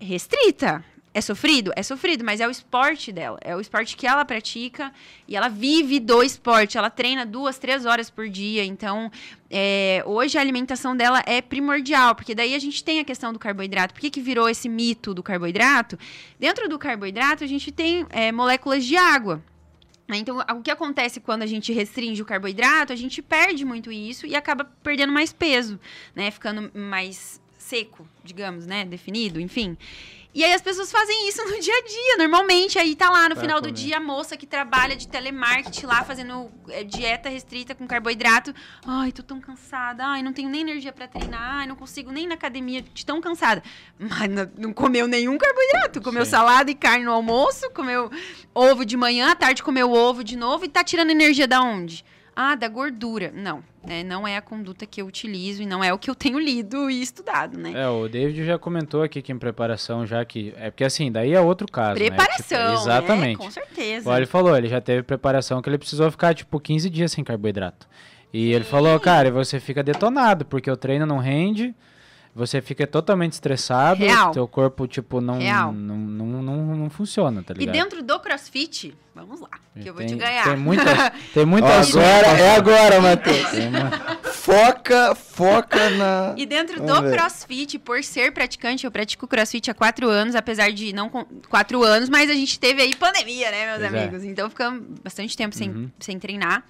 restrita. É sofrido? É sofrido, mas é o esporte dela. É o esporte que ela pratica e ela vive do esporte. Ela treina duas, três horas por dia. Então, é, hoje a alimentação dela é primordial, porque daí a gente tem a questão do carboidrato. Por que, que virou esse mito do carboidrato? Dentro do carboidrato, a gente tem é, moléculas de água. Então, o que acontece quando a gente restringe o carboidrato, a gente perde muito isso e acaba perdendo mais peso, né? Ficando mais seco, digamos, né? Definido, enfim. E aí as pessoas fazem isso no dia a dia, normalmente. Aí tá lá no Pra final do comer. dia a moça que trabalha de telemarketing lá fazendo é, dieta restrita com carboidrato. Ai, tô tão cansada. Ai, não tenho nem energia pra treinar. Ai, não consigo nem na academia de tão cansada. Mas não, não comeu nenhum carboidrato. Comeu Sim. salada e carne no almoço, comeu ovo de manhã, à tarde comeu ovo de novo e tá tirando energia da onde? Ah, da gordura. Não, né, não é a conduta que eu utilizo e não é o que eu tenho lido e estudado, né? É, o David já comentou aqui que em preparação já que... É porque assim, daí é outro caso, né? Preparação, Tipo, exatamente. né? Com certeza. Ele falou, ele já teve preparação que ele precisou ficar, tipo, 15 dias sem carboidrato. E ele falou, cara, você fica detonado, porque o treino não rende, você fica totalmente estressado, Real. teu corpo, tipo, não, Real. não, não, não, não funciona, tá E ligado? dentro do crossfit, vamos lá, que eu vou tem, te ganhar. Tem muita, tem muita Ó, assunto agora, é agora, Matheus. Tem uma- Foca, foca na. E dentro Vamos do ver. crossfit, por ser praticante, eu pratico crossfit há quatro anos, apesar de não quatro anos, mas a gente teve aí pandemia, né, meus Pois é. amigos? Então ficamos bastante tempo sem, Uhum. sem treinar.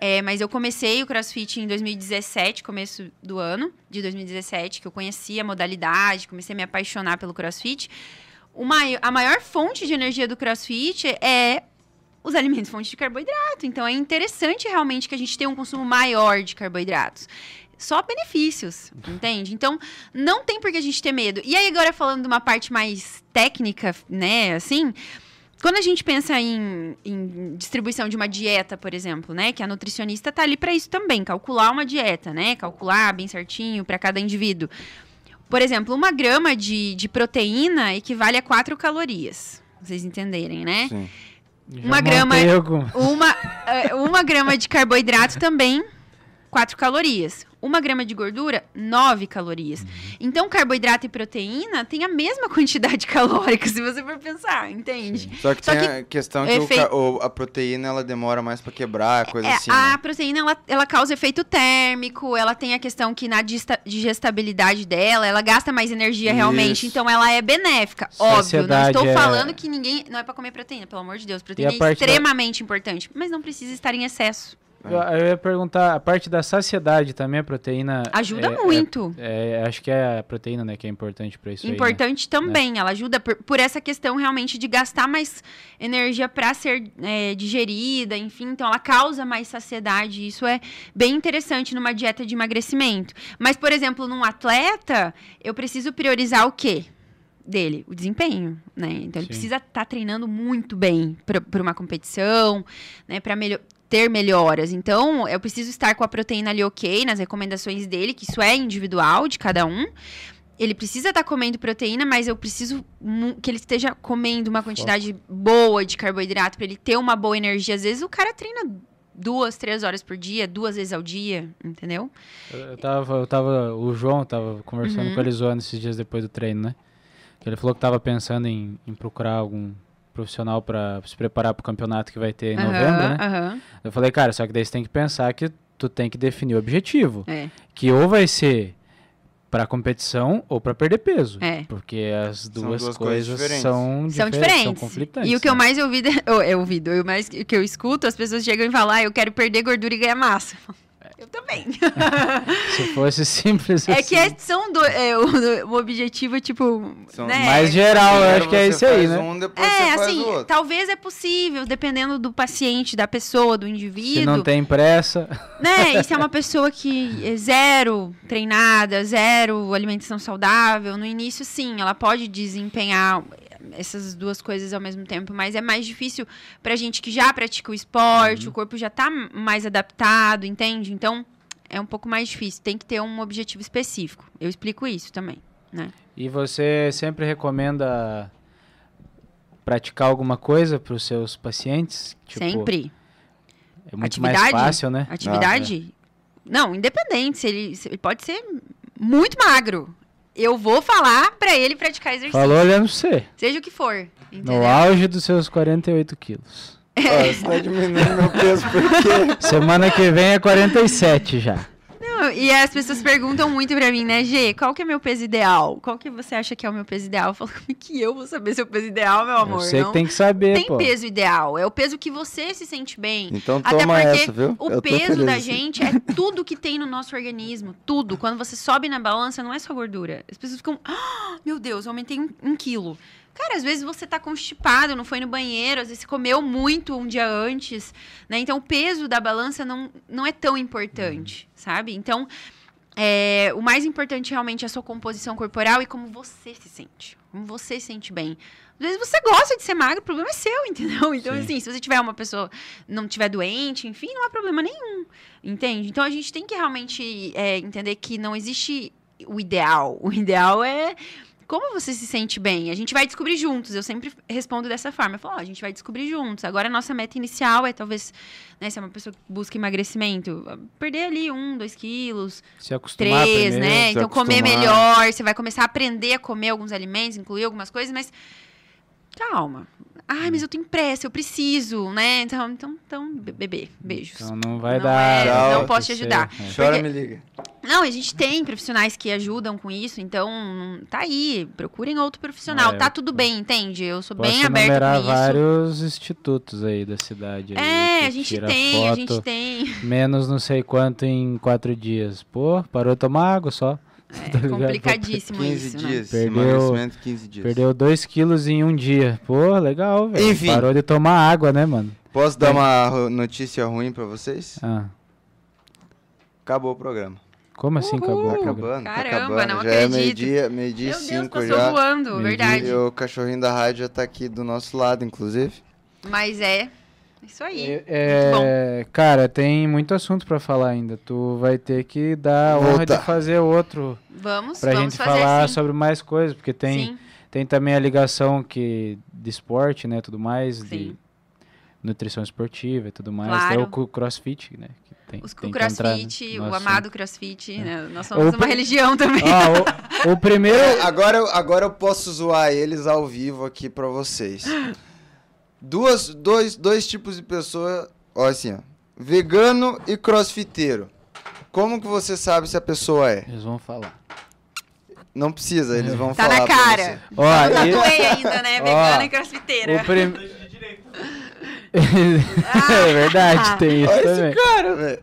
É, mas eu comecei o crossfit em 2017, começo do ano de 2017, que eu conheci a modalidade, comecei a me apaixonar pelo crossfit. A maior fonte de energia do crossfit é os alimentos fonte de carboidrato. Então é interessante realmente que a gente tenha um consumo maior de carboidratos. Só benefícios, entende? Então, não tem por que a gente ter medo. E aí, agora falando de uma parte mais técnica, né, assim, quando a gente pensa em, em distribuição de uma dieta, por exemplo, né, que a nutricionista tá ali para isso também, calcular uma dieta, né, calcular bem certinho para cada indivíduo. Por exemplo, uma grama de, de proteína equivale a 4 calorias. Vocês entenderem, né? Sim. Já Uma grama-. Uma, eh, uma grama de carboidrato também, 4 calorias. Uma grama de gordura, 9 calorias. Então, carboidrato e proteína têm a mesma quantidade calórica, se você for pensar, entende? Só que Só tem que a questão que o efeito- ca- o- a proteína ela demora mais pra quebrar, coisa É, assim. a né? proteína, ela, ela causa efeito térmico, ela tem a questão que na digestabilidade dela, ela gasta mais energia realmente, Isso. então ela é benéfica. Óbvio, não Saciedade estou é- falando que ninguém... Não é pra comer proteína, pelo amor de Deus. Proteína é parte da- extremamente importante, mas não precisa estar em excesso. Eu, eu ia perguntar, a parte da saciedade também, a proteína. Ajuda é- muito. É, é, acho que é a proteína, né, que é importante pra isso aí, né? Importante também, ela ajuda por, por essa questão realmente de gastar mais energia para ser é, digerida, enfim, então ela causa mais saciedade. Isso é bem interessante numa dieta de emagrecimento. Mas, por exemplo, num atleta, eu preciso priorizar o quê? Dele, o desempenho, né? Então ele Sim. precisa estar treinando muito bem para uma competição, né? Para ter melhoras. Então, eu preciso estar com a proteína ali ok, nas recomendações dele, que isso é individual de cada um ele precisa estar comendo proteína, mas eu preciso que ele esteja comendo uma quantidade boa de carboidrato para ele ter uma boa energia. Às vezes o cara treina duas, três horas por dia, duas vezes ao dia, entendeu? Eu, eu tava, eu tava, o João tava conversando Uhum. com ele zoando esses dias depois do treino, né? Ele falou que tava pensando em, em procurar algum profissional pra se preparar pro campeonato que vai ter em Aham, novembro, né? aham, Eu falei, cara, só que daí você tem que pensar que tu tem que definir o objetivo, é, que ou vai ser pra competição ou pra perder peso, É. porque as duas, duas coisas coisas, diferentes. são, São difer- diferentes. são conflitantes. E o que eu né? mais ouvi, eu, eu ouvido, eu mais o que eu escuto, as pessoas chegam e falam, ah, eu quero perder gordura e ganhar massa. Eu também. Se fosse simples É assim. que é- são do, é, o, o objetivo, tipo, São né? mais geral, eu acho que é isso aí, né? Um, depois É, você faz assim, o outro. talvez é possível, dependendo do paciente, da pessoa, do indivíduo. Se não tem pressa, né? E se é uma pessoa que é zero treinada, zero alimentação saudável, no início sim, ela pode desempenhar essas duas coisas ao mesmo tempo, mas é mais difícil pra gente que já pratica o esporte, Uhum. o corpo já tá mais adaptado, entende? Então, é um pouco mais difícil, tem que ter um objetivo específico. Eu explico isso também, né? E você sempre recomenda praticar alguma coisa para os seus pacientes? Tipo, Sempre. É muito Atividade? mais fácil, né? Atividade? Não, independente. Se ele, se ele pode ser muito magro. Eu vou falar pra ele praticar exercício. Falou olhando pra você. Seja o que for. Entendeu? No auge dos seus 48 quilos. Ó, você tá diminuindo meu peso porque Semana que vem é 47 já. Não, e as pessoas perguntam muito pra mim, né, G, qual que é meu peso ideal? Qual que você acha que é o meu peso ideal? Eu falo, como é que eu vou saber seu peso ideal, meu amor? Que tem que saber, tem pô. peso ideal. É o peso que você se sente bem. Então Até toma porque essa, viu? o Eu peso da assim. gente é tudo que tem no nosso organismo. Tudo. Quando você sobe na balança, não é só gordura. As pessoas ficam, ah, meu Deus, eu aumentei um, um quilo. Cara, às vezes você tá constipado, não foi no banheiro, às vezes você comeu muito um dia antes, né? Então o peso da balança não, não é tão importante, sabe? Então, é, o mais importante realmente é a sua composição corporal e como você se sente. Como você se sente bem. Às vezes você gosta de ser magro, o problema é seu, entendeu? Então, Sim. assim, se você tiver uma pessoa, não tiver doente, enfim, não há problema nenhum, entende? Então, a gente tem que realmente é, entender que não existe o ideal. O ideal é como você se sente bem. A gente vai descobrir juntos. Eu sempre respondo dessa forma. Eu falo, ó, a gente vai descobrir juntos. Agora, a nossa meta inicial é talvez, né, se é uma pessoa que busca emagrecimento, perder ali um, dois quilos, Se acostumar três, primeiro. né? Então, comer acostumar. melhor, você vai começar a aprender a comer alguns alimentos, incluir algumas coisas, mas calma. Ai, mas eu tenho pressa, eu preciso, né? Então, então, então be- bebê, beijos. Então não vai Não dar. é, não posso te ajudar. É. Chora, Porque- me liga. Não, a gente tem profissionais que ajudam com isso, então tá aí, procurem outro profissional. É, tá tudo bem, entende? Eu sou Posso bem aberta com isso. vários institutos aí da cidade. aí É, que a gente tem, a gente tem. Menos não sei quanto em quatro dias. Pô, parou de tomar água só. É Tá complicadíssimo 15 isso, né? dias. Perdeu- Emagrecimento 15 dias. Perdeu 2 quilos em um dia. Pô, legal, velho. Enfim. Parou de tomar água, né, mano? Posso dar uma ru- notícia ruim pra vocês? Ah, Acabou o programa. como assim Uhul. acabou? Tá acabando, tá Caramba, acabando. não já é acredito. meio-dia, meio-dia e Meu Deus, cinco passou já. voando, Meio-dia. verdade. E o cachorrinho da rádio já tá aqui do nosso lado, inclusive. Mas é isso aí. É, é, cara, tem muito assunto pra falar ainda. Tu vai ter que dar a honra de fazer outro Vamos, pra vamos gente fazer falar sim. sobre mais coisas, porque tem, Sim, tem também a ligação que de esporte, né, tudo mais, de sim. nutrição esportiva e tudo mais. Claro. Tem o crossfit, né, que tem, Os, tem o crossfit, no o assunto. amado crossfit, né? Nós O somos uma pri- religião também. Ah, o, o primeiro... É, agora, eu- agora eu posso zoar eles ao vivo aqui pra vocês. Duas, dois, dois tipos de pessoa, ó assim, ó. Vegano e crossfiteiro. Como que você sabe se a pessoa é? Eles vão falar. Não precisa, eles vão Tá falar na pra cara. Ó, Eu tatuei ainda, né? Ó, Vegana e crossfiteira. O, prim- é verdade, tem isso Olha também. esse cara, velho.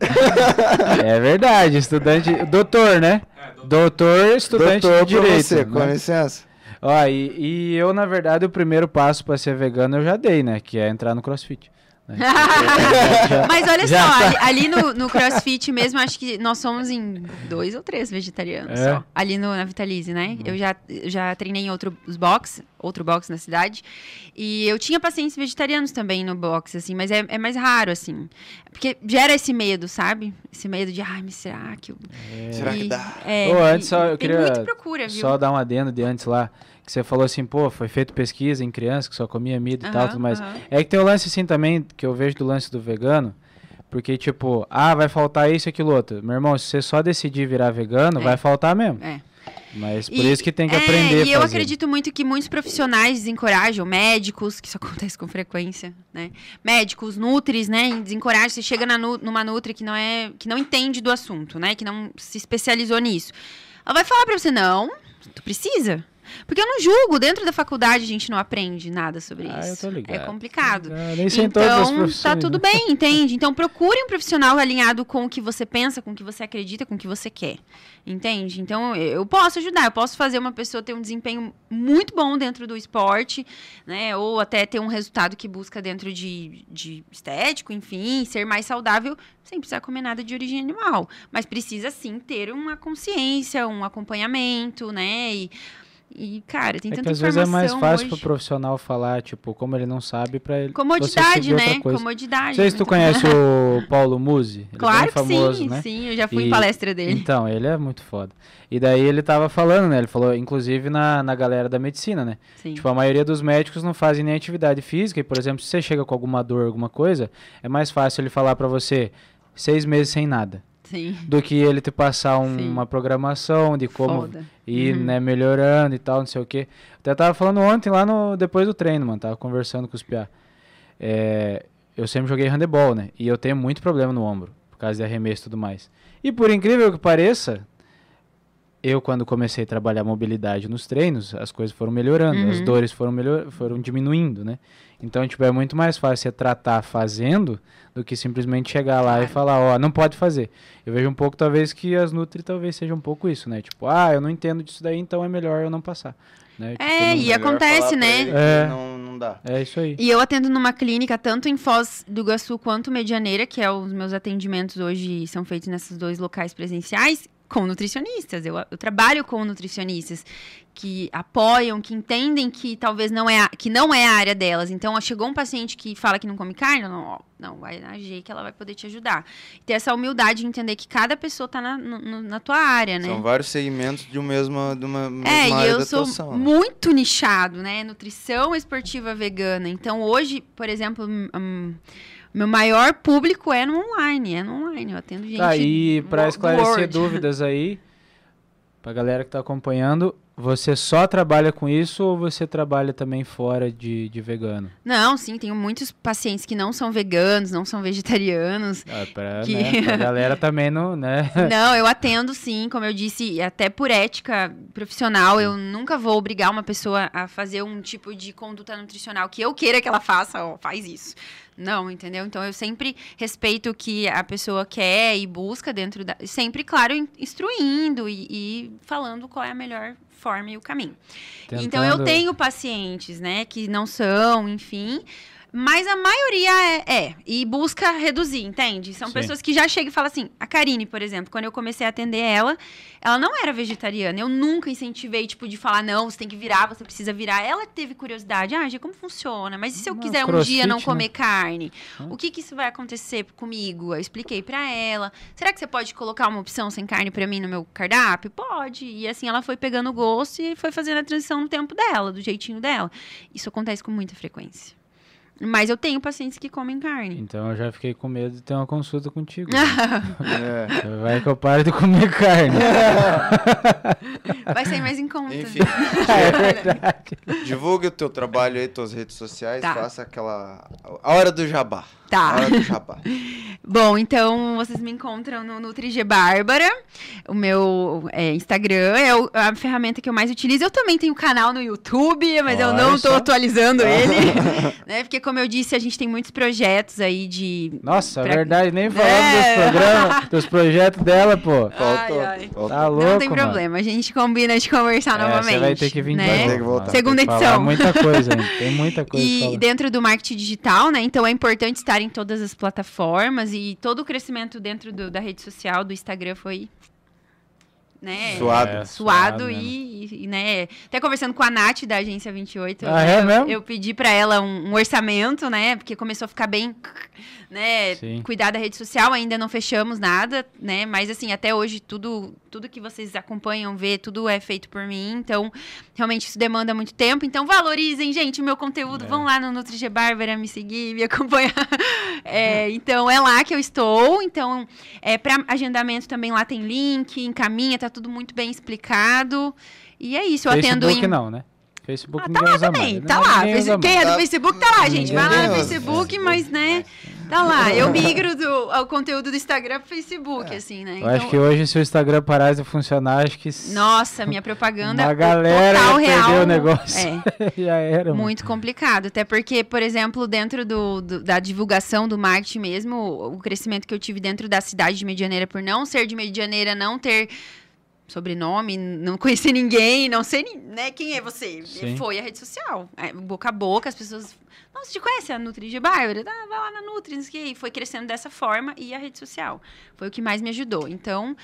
É verdade, estudante. Doutor, né? Doutor, estudante Doutor de direito. você, com né? licença. Ó, e, e eu, na verdade, o primeiro passo pra ser vegano eu já dei, né? Que é entrar no crossfit. né? Já- Mas olha já só, tá. ali, ali no, no CrossFit mesmo, acho que nós somos em dois ou três vegetarianos É. só. Ali no, na Vitalize, né? Eu já, já treinei em outro box, outro box na cidade. E eu tinha pacientes vegetarianos também no box, assim, mas é, é mais raro, assim. Porque gera esse medo, sabe? Esse medo de, ai, mas será que eu. Será que dá? É, Ô, antes e- só eu tem queria procura, viu? Só dar um adendo de antes lá. Que você falou assim, pô, foi feito pesquisa em criança que só comia milho e tal, tudo mais. aham. É que tem o lance assim também, que eu vejo do lance do vegano. Porque, tipo, ah, vai faltar isso e aquilo outro. Meu irmão, se você só decidir virar vegano, É. vai faltar mesmo. É. Mas por E- isso que tem que é, aprender E eu fazer. acredito muito que muitos profissionais desencorajam, médicos, que isso acontece com frequência, né? Médicos, nutris, né? Desencorajam. Você chega na nu- numa nutri que não é, que não entende do assunto, né? Que não se especializou nisso. Ela vai falar pra você, não, tu precisa. Porque eu não julgo, dentro da faculdade a gente não aprende nada sobre Ah, isso. eu tô ligado. É complicado. Ah, Então, tá profissões, tudo né? bem, entende? Então, procure um profissional alinhado com o que você pensa, com o que você acredita, com o que você quer. Entende? Então, eu posso ajudar, eu posso fazer uma pessoa ter um desempenho muito bom dentro do esporte, né? Ou até ter um resultado que busca dentro de, de estético, enfim, ser mais saudável, sem precisar comer nada de origem animal. Mas precisa, sim, ter uma consciência, um acompanhamento, né? E, e cara, tem É que tanta às vezes é mais fácil hoje. pro profissional falar, tipo, como ele não sabe, pra ele. Comodidade, né? coisa. Comodidade. Não sei se tu muito- conhece o Paulo Musi. É Claro que famoso, sim, né? sim, eu já fui E- em palestra dele. Então, ele é muito foda. E daí ele tava falando, né? Ele falou, inclusive, na, na galera da medicina, né? Sim. Tipo, a maioria dos médicos não fazem nem atividade física. E, por exemplo, se você chega com alguma dor, alguma coisa, é mais fácil ele falar pra você seis meses sem nada. Sim. Do que ele te passar um- uma programação de como Foda. ir, Uhum. né, melhorando e tal, não sei o quê. Até tava falando ontem lá no depois do treino, mano, tava conversando com os piá. É, eu sempre joguei handebol, né? E eu tenho muito problema no ombro, por causa de arremesso e tudo mais. E por incrível que pareça, eu quando comecei a trabalhar mobilidade nos treinos, as coisas foram melhorando, as Uhum. dores foram melhor, foram diminuindo, né? Então, tipo, é muito mais fácil você tratar fazendo do que simplesmente chegar lá e falar, ó, não pode fazer. Eu vejo um pouco, talvez, que as Nutri talvez seja um pouco isso, né? Tipo, ah, eu não entendo disso daí, então é melhor eu não passar. Né? Tipo, É, e acontece, né? É. Não, não dá. É isso aí. E eu atendo numa clínica, tanto em Foz do Iguaçu quanto Medianeira, que é os meus atendimentos hoje são feitos nesses dois locais presenciais, com nutricionistas. Eu, eu trabalho com nutricionistas que apoiam, que entendem que talvez não é a, que não é a área delas. Então, ó, chegou um paciente que fala que não come carne, não, ó, não vai na G que ela vai poder te ajudar. Ter essa humildade de entender que cada pessoa tá na, no- na tua área, né? São vários segmentos de, um mesmo, de uma mesma É, e área eu de sou atuação. né? muito nichado, né? Nutrição esportiva vegana. Então, hoje, por exemplo, hum, hum, meu maior público é no online. É no online. Eu atendo gente. Tá, e do- pra do esclarecer dúvidas aí, pra galera que tá acompanhando, você só trabalha com isso ou você trabalha também fora de, de vegano? Não, sim, tenho muitos pacientes que não são veganos, não são vegetarianos. Ah, pra, Que- né, pra galera também não, né? Não, eu atendo sim, como eu disse, até por ética profissional, eu nunca vou obrigar uma pessoa a fazer um tipo de conduta nutricional que eu queira que ela faça, ó, faz isso. Não, entendeu? Então eu sempre respeito o que a pessoa quer e busca dentro da. Sempre, claro, in- instruindo e, e falando qual é a melhor forma e o caminho. Então eu Tentando- tenho pacientes, né, que não são, enfim. Mas a maioria é, é, e busca reduzir, entende? São Sim. pessoas que já chegam e falam assim. A Karine, por exemplo, quando eu comecei a atender ela, ela não era vegetariana. Eu nunca incentivei, tipo, de falar, não, você tem que virar, você precisa virar. Ela teve curiosidade, ah, Gê, como funciona? Mas e se eu Não, quiser um dia não né? comer carne? Hã? O que, que isso vai acontecer comigo? Eu expliquei pra ela. Será que você pode colocar uma opção sem carne pra mim no meu cardápio? Pode. E assim ela foi pegando o gosto e foi fazendo a transição no tempo dela, do jeitinho dela. Isso acontece com muita frequência. Mas eu tenho pacientes que comem carne. Então eu já fiquei com medo de ter uma consulta contigo. É. Vai que eu paro de comer carne. Vai sair mais em conta. Enfim, é verdade. divulgue o teu trabalho aí, tuas redes sociais, Tá. faça aquela... A hora do jabá. Tá. A hora do jabá. Bom, então vocês me encontram no NutriG Bárbara. O meu é, Instagram é o- a ferramenta que eu mais utilizo. Eu também tenho canal no YouTube, mas eu Olha não tô só. atualizando ele. né? Porque como eu disse, a gente tem muitos projetos aí de. Nossa, Pra- verdade, nem falamos É. dos programas, dos projetos dela, pô. Faltou. Ai, ai. faltou. Tá louco, Não tem mano. problema, a gente combina de conversar É, novamente. Você vai ter que vir né? Ter que voltar. Segunda Tem que falar edição. muita coisa ainda, tem muita coisa E falar. dentro do marketing digital, né? Então é importante estar em todas as plataformas e todo o crescimento dentro do- da rede social, do Instagram foi. Né? Suado. É, Suado mesmo. e, e, né? Até conversando com a Nath da Agência 28, Ah, né, é eu, mesmo? eu pedi pra ela um, um orçamento, né? Porque começou a ficar bem, né? Sim. Cuidar da rede social, ainda não fechamos nada, né? Mas assim, até hoje tudo, tudo que vocês acompanham, vê, tudo é feito por mim. Então, realmente isso demanda muito tempo. Então, valorizem, gente, o meu conteúdo. É. Vão lá no NutriG Bárbara me seguir, me acompanhar. É, então, é lá que eu estou. Então, é, para agendamento também lá tem link, encaminha, tá tudo muito bem explicado. E é isso, eu atendo Facebook em. não, né? Facebook Ah, tá lá também, mais. tá lá. Quem é do Facebook tá lá, gente. Vai lá no Facebook, mas né. Tá lá. Eu migro do, o conteúdo do Instagram pro Facebook, assim, né? Eu acho que hoje, se o Instagram parar de funcionar, acho que Nossa, minha propaganda uma galera total real. perder o negócio. É. Já era, mano. Muito complicado, até porque, por exemplo, dentro do, do- da divulgação do marketing mesmo, o crescimento que eu tive dentro da cidade de Medianeira, por não ser de Medianeira, não ter sobrenome, não conhecer ninguém, não sei né, quem é você. Sim. Foi a rede social, é, boca a boca, as pessoas... Nossa, te conhece a Nutri de Bárbara? Ah, vai lá na Nutri, não sei o quê. E foi crescendo dessa forma e a rede social. Foi o que mais me ajudou. Então,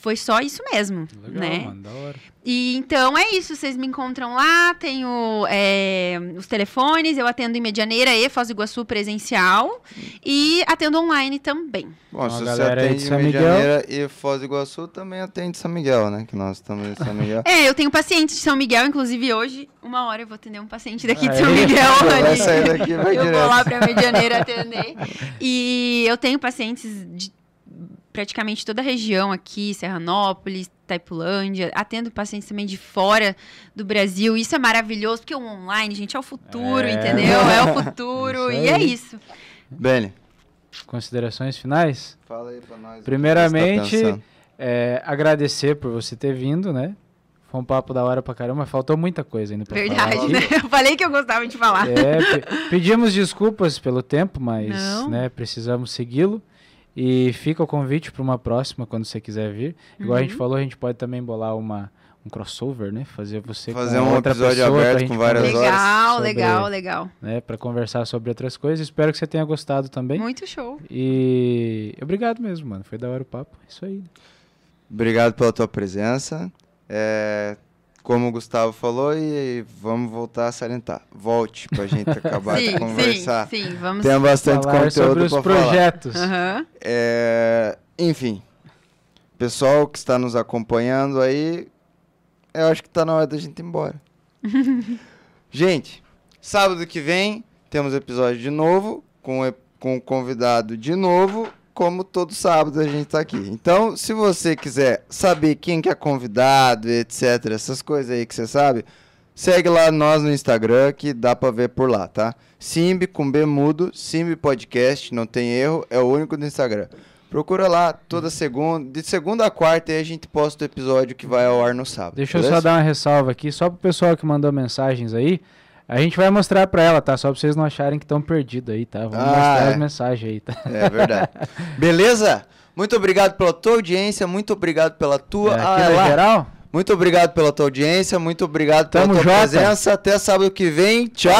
foi só isso mesmo, Legal, né? mano, da hora. E então é isso, vocês me encontram lá, tenho é, os telefones, eu atendo em Medianeira e Foz do Iguaçu presencial e atendo online também. Bom, se você atende São Medianeira e Foz do Iguaçu, também atende São Miguel, né? Que nós estamos em São Miguel. É, eu tenho pacientes de São Miguel, inclusive hoje, uma hora eu vou atender um paciente daqui de São Aí. Miguel. Vai sair daqui vai eu direto. vou lá pra Medianeira atender. E eu tenho pacientes de praticamente toda a região aqui, Serranópolis, Taipulândia, atendo pacientes também de fora do Brasil. Isso é maravilhoso, porque o online, gente, é o futuro, É. entendeu? É o futuro e é isso. Beni, Considerações finais? fala aí pra nós. Primeiramente, tá. É, agradecer por você ter vindo, né? Foi um papo da hora pra caramba, faltou muita coisa ainda pra falar Verdade, né? Eu falei que eu gostava de falar. É, pe- pedimos desculpas pelo tempo, mas Não. né, precisamos segui-lo. E fica o convite para uma próxima, quando você quiser vir. Igual a gente Uhum. falou, a gente pode também bolar uma, um crossover, né? Fazer você Fazer com um outra episódio pessoa aberto com várias conversar horas. Legal, sobre- legal, legal. Né, para conversar sobre outras coisas. Espero que você tenha gostado também. Muito show. E obrigado mesmo, mano. Foi da hora o papo. Isso aí. Obrigado pela tua presença. É, como o Gustavo falou, e vamos voltar a salientar. Volte pra gente acabar sim, de conversar. sim, sim, vamos. Tem bastante Falar sobre conteúdo os pra falar. projetos. Aham. É, enfim, pessoal que está nos acompanhando aí, eu acho que tá na hora da gente ir embora. gente, sábado que vem temos episódio de novo, com, com convidado de novo, como todo sábado a gente tá aqui. Então, se você quiser saber quem que é convidado, etc, essas coisas aí que você sabe, segue lá nós no Instagram que dá pra ver por lá, tá? Simbi com B mudo, Simbi Podcast, não tem erro, é o único do Instagram. Procura lá toda segunda, de segunda a quarta aí a gente posta o episódio que vai ao ar no sábado. Deixa eu beleza? só dar uma ressalva aqui, só pro pessoal que mandou mensagens aí. A gente vai mostrar pra ela, tá? Só pra vocês não acharem que estão perdidos aí, tá? Vamos Ah, mostrar é. as mensagens aí, tá? É verdade. Beleza? Muito obrigado pela tua audiência, muito obrigado pela tua. É, Ah, aqui é no lá. geral, Muito obrigado pela tua audiência, muito obrigado pela Tamo tua jota. presença. Até sábado que vem. Tchau!